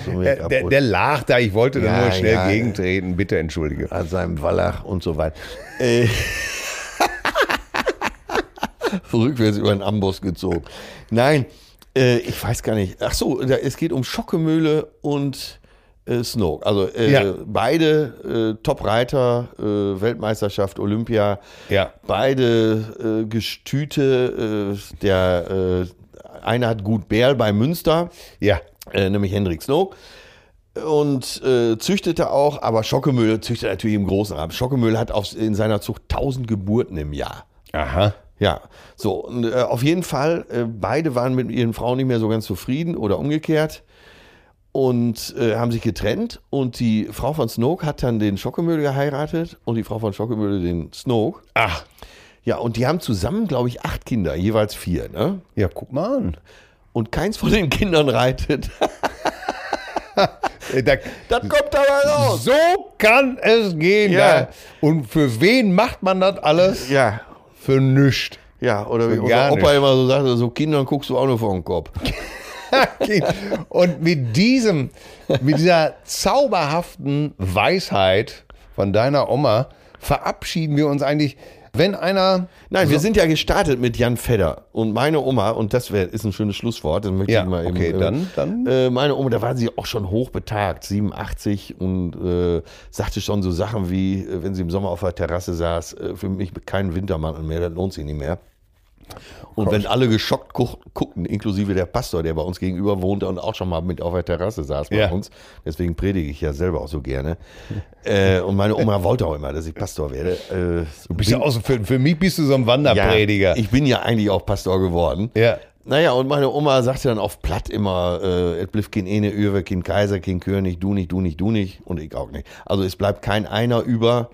der, der lag da, ich wollte da Ja, nur schnell ja, gegentreten, bitte entschuldige. an seinem Wallach und so weiter. Äh, Rückwärts über den Amboss gezogen. Nein, äh, ich weiß gar nicht. Ach so, da, es geht um Schockemühle und äh, Snoke. Also äh, Ja. beide äh, Top-Reiter, äh, Weltmeisterschaft, Olympia. Ja. Beide äh, Gestüte. Äh, der äh, eine hat Gut Bärl bei Münster Ja, äh, nämlich Hendrik Snook. Und äh, züchtete auch, aber Schockemühle züchtet natürlich im großen Rahmen. Schockemühle hat auf, in seiner Zucht 1000 Geburten im Jahr. aha. Ja, so, und, äh, auf jeden Fall, äh, beide waren mit ihren Frauen nicht mehr so ganz zufrieden oder umgekehrt und äh, haben sich getrennt. Und die Frau von Snoke hat dann den Schockemühle geheiratet und die Frau von Schockemühle den Snoke. Ach, Ja, und die haben zusammen, glaube ich, acht Kinder, jeweils vier. Ne? ja, guck mal an. Und keins von den Kindern reitet. Da, Das kommt dabei raus. so kann es gehen. Ja. Da. Und für wen macht man das alles? Ja, Für nichts. Ja, oder wie unser Opa nicht. immer so sagte, so Kindern guckst du auch nur vor den Kopf. Und mit diesem, mit dieser zauberhaften Weisheit von deiner Oma verabschieden wir uns eigentlich, wenn einer. Nein, wir sind ja gestartet mit Jan Fedder und meine Oma, und das wär, ist ein schönes Schlusswort, das möchte Ja, ich mal eben, okay, äh, dann- dann- Äh, meine Oma, da war sie auch schon hochbetagt, 87 und äh, sagte schon so Sachen wie, äh, wenn sie im Sommer auf der Terrasse saß, äh, für mich kein Wintermantel mehr, das lohnt sich nicht mehr. Und wenn alle geschockt guck, guckten, inklusive der Pastor, der bei uns gegenüber wohnte und auch schon mal mit auf der Terrasse saß bei Ja. uns, deswegen predige ich ja selber auch so gerne. äh, und meine Oma wollte auch immer, dass ich Pastor werde. Äh, Du bist ja auch so, für, für mich bist du so ein Wanderprediger. ja, ich bin ja eigentlich auch Pastor geworden. Ja. Naja, und meine Oma sagte dann auf Platt immer, äh, es blieb kein Ene über, kein Kaiser, kein König, du nicht, du nicht, du nicht und ich auch nicht. Also es bleibt kein einer über,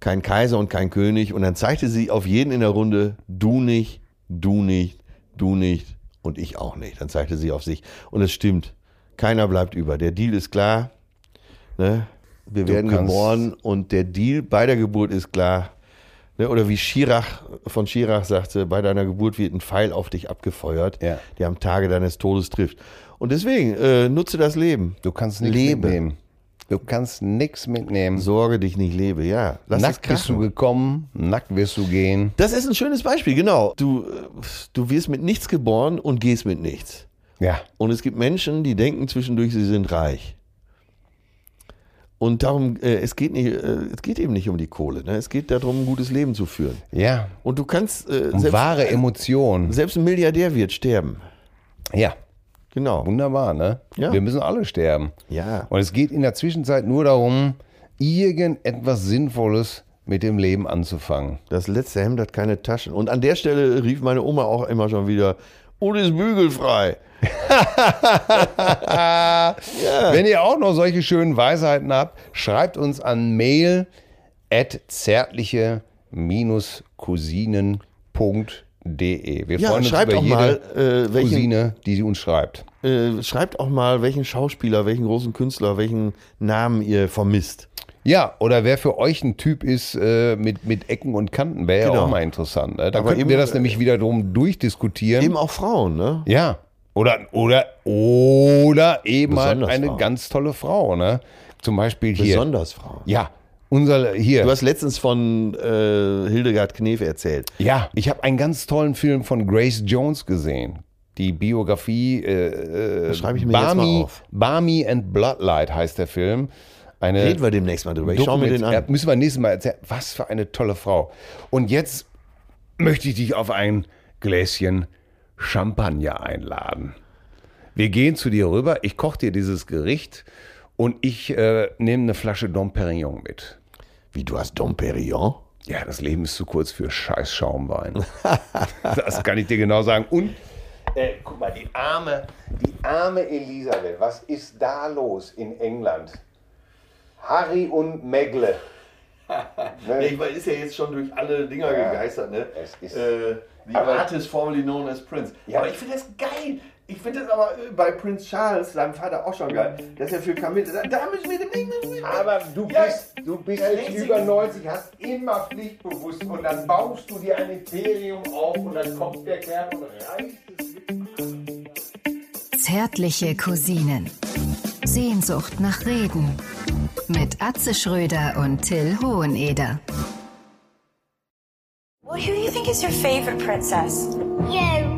kein Kaiser und kein König. Und dann zeigte sie auf jeden in der Runde, du nicht, du nicht, du nicht und ich auch nicht. Dann zeigte sie auf sich. Und es stimmt, keiner bleibt über. Der Deal ist klar. Ne? Wir Du werden geboren und der Deal bei der Geburt ist klar. Ne, Oder wie Schirach von Schirach sagte, bei deiner Geburt wird ein Pfeil auf dich abgefeuert, Ja. der am Tage deines Todes trifft. Und deswegen, äh, nutze das Leben. Du kannst nichts Lebe. Du kannst nichts mitnehmen. Sorge dich nicht, lebe, ja. Lass nackt bist du gekommen, nackt wirst du gehen. Das ist ein schönes Beispiel, genau. Du, du wirst mit nichts geboren und gehst mit nichts. Ja. Und es gibt Menschen, die denken zwischendurch, sie sind reich. Und darum, äh, es, geht nicht, äh, es geht eben nicht um die Kohle. Ne? Es geht darum, ein gutes Leben zu führen. Ja. Und du kannst, äh, Und wahre Emotionen. selbst ein Milliardär wird sterben. Ja. Genau. Wunderbar, ne? Ja. Wir müssen alle sterben. Ja. Und es geht in der Zwischenzeit nur darum, irgendetwas Sinnvolles mit dem Leben anzufangen. Das letzte Hemd hat keine Taschen. Und an der Stelle rief meine Oma auch immer schon wieder, und ist bügelfrei. Wenn ihr auch noch solche schönen Weisheiten habt, schreibt uns an mail at zärtliche-cousinen.de. Wir Ja, freuen uns schreibt über auch jede mal, äh, welchen, Cousine, die sie uns schreibt. äh, schreibt auch mal, welchen Schauspieler, welchen großen Künstler, welchen Namen ihr vermisst. Ja, oder wer für euch ein Typ ist äh, mit, mit Ecken und Kanten, wäre ja Genau. auch mal interessant. Ne? Da Aber könnten eben, wir das äh, nämlich wiederum durchdiskutieren. Eben auch Frauen, ne? Ja. Oder, oder, oder eben halt Besonders eine Frauen. ganz tolle Frau, ne? Zum Beispiel hier. Besonders Frauen. Ja. Unser, hier. Du hast letztens von äh, Hildegard Knef erzählt. ja, ich habe einen ganz tollen Film von Grace Jones gesehen. Die Biografie äh, äh, schreibe ich mir jetzt mal Barmy, auf. Barmy and Bloodlight heißt der Film. Eine Reden wir demnächst mal drüber. Ich schaue mir den an. müssen wir nächstes Mal erzählen. Was für eine tolle Frau. Und jetzt möchte ich dich auf ein Gläschen Champagner einladen. Wir gehen zu dir rüber, ich koche dir dieses Gericht und ich äh, nehme eine Flasche Dom Perignon mit. Wie, du hast Dom Perignon? Ja, das Leben ist zu kurz für scheiß Schaumwein. das kann ich dir genau sagen. Und äh, guck mal, die arme, die arme Elisabeth, was ist da los in England? Harry und Megle. Ja, ich meine, ist ja jetzt schon durch alle Dinger Ja. gegeistert, ne? Es ist- äh, the Aber- artist formerly known as Prince. Ja. Aber ich finde das geil. Ich finde das aber äh, bei Prince Charles, seinem Vater, auch schon geil. Das ist ja für Camille. Da, da müssen wir demnächst. Aber du Ja, bist, du bist ja, über 90, hast immer pflichtbewusst und dann baust du dir ein Imperium auf und dann kommt der Kerl und reißt es mit. Zärtliche Cousinen. Sehnsucht nach Reden. Mit Atze Schröder und Till Hoheneder. Well, who do you think is your favorite princess? You, yeah.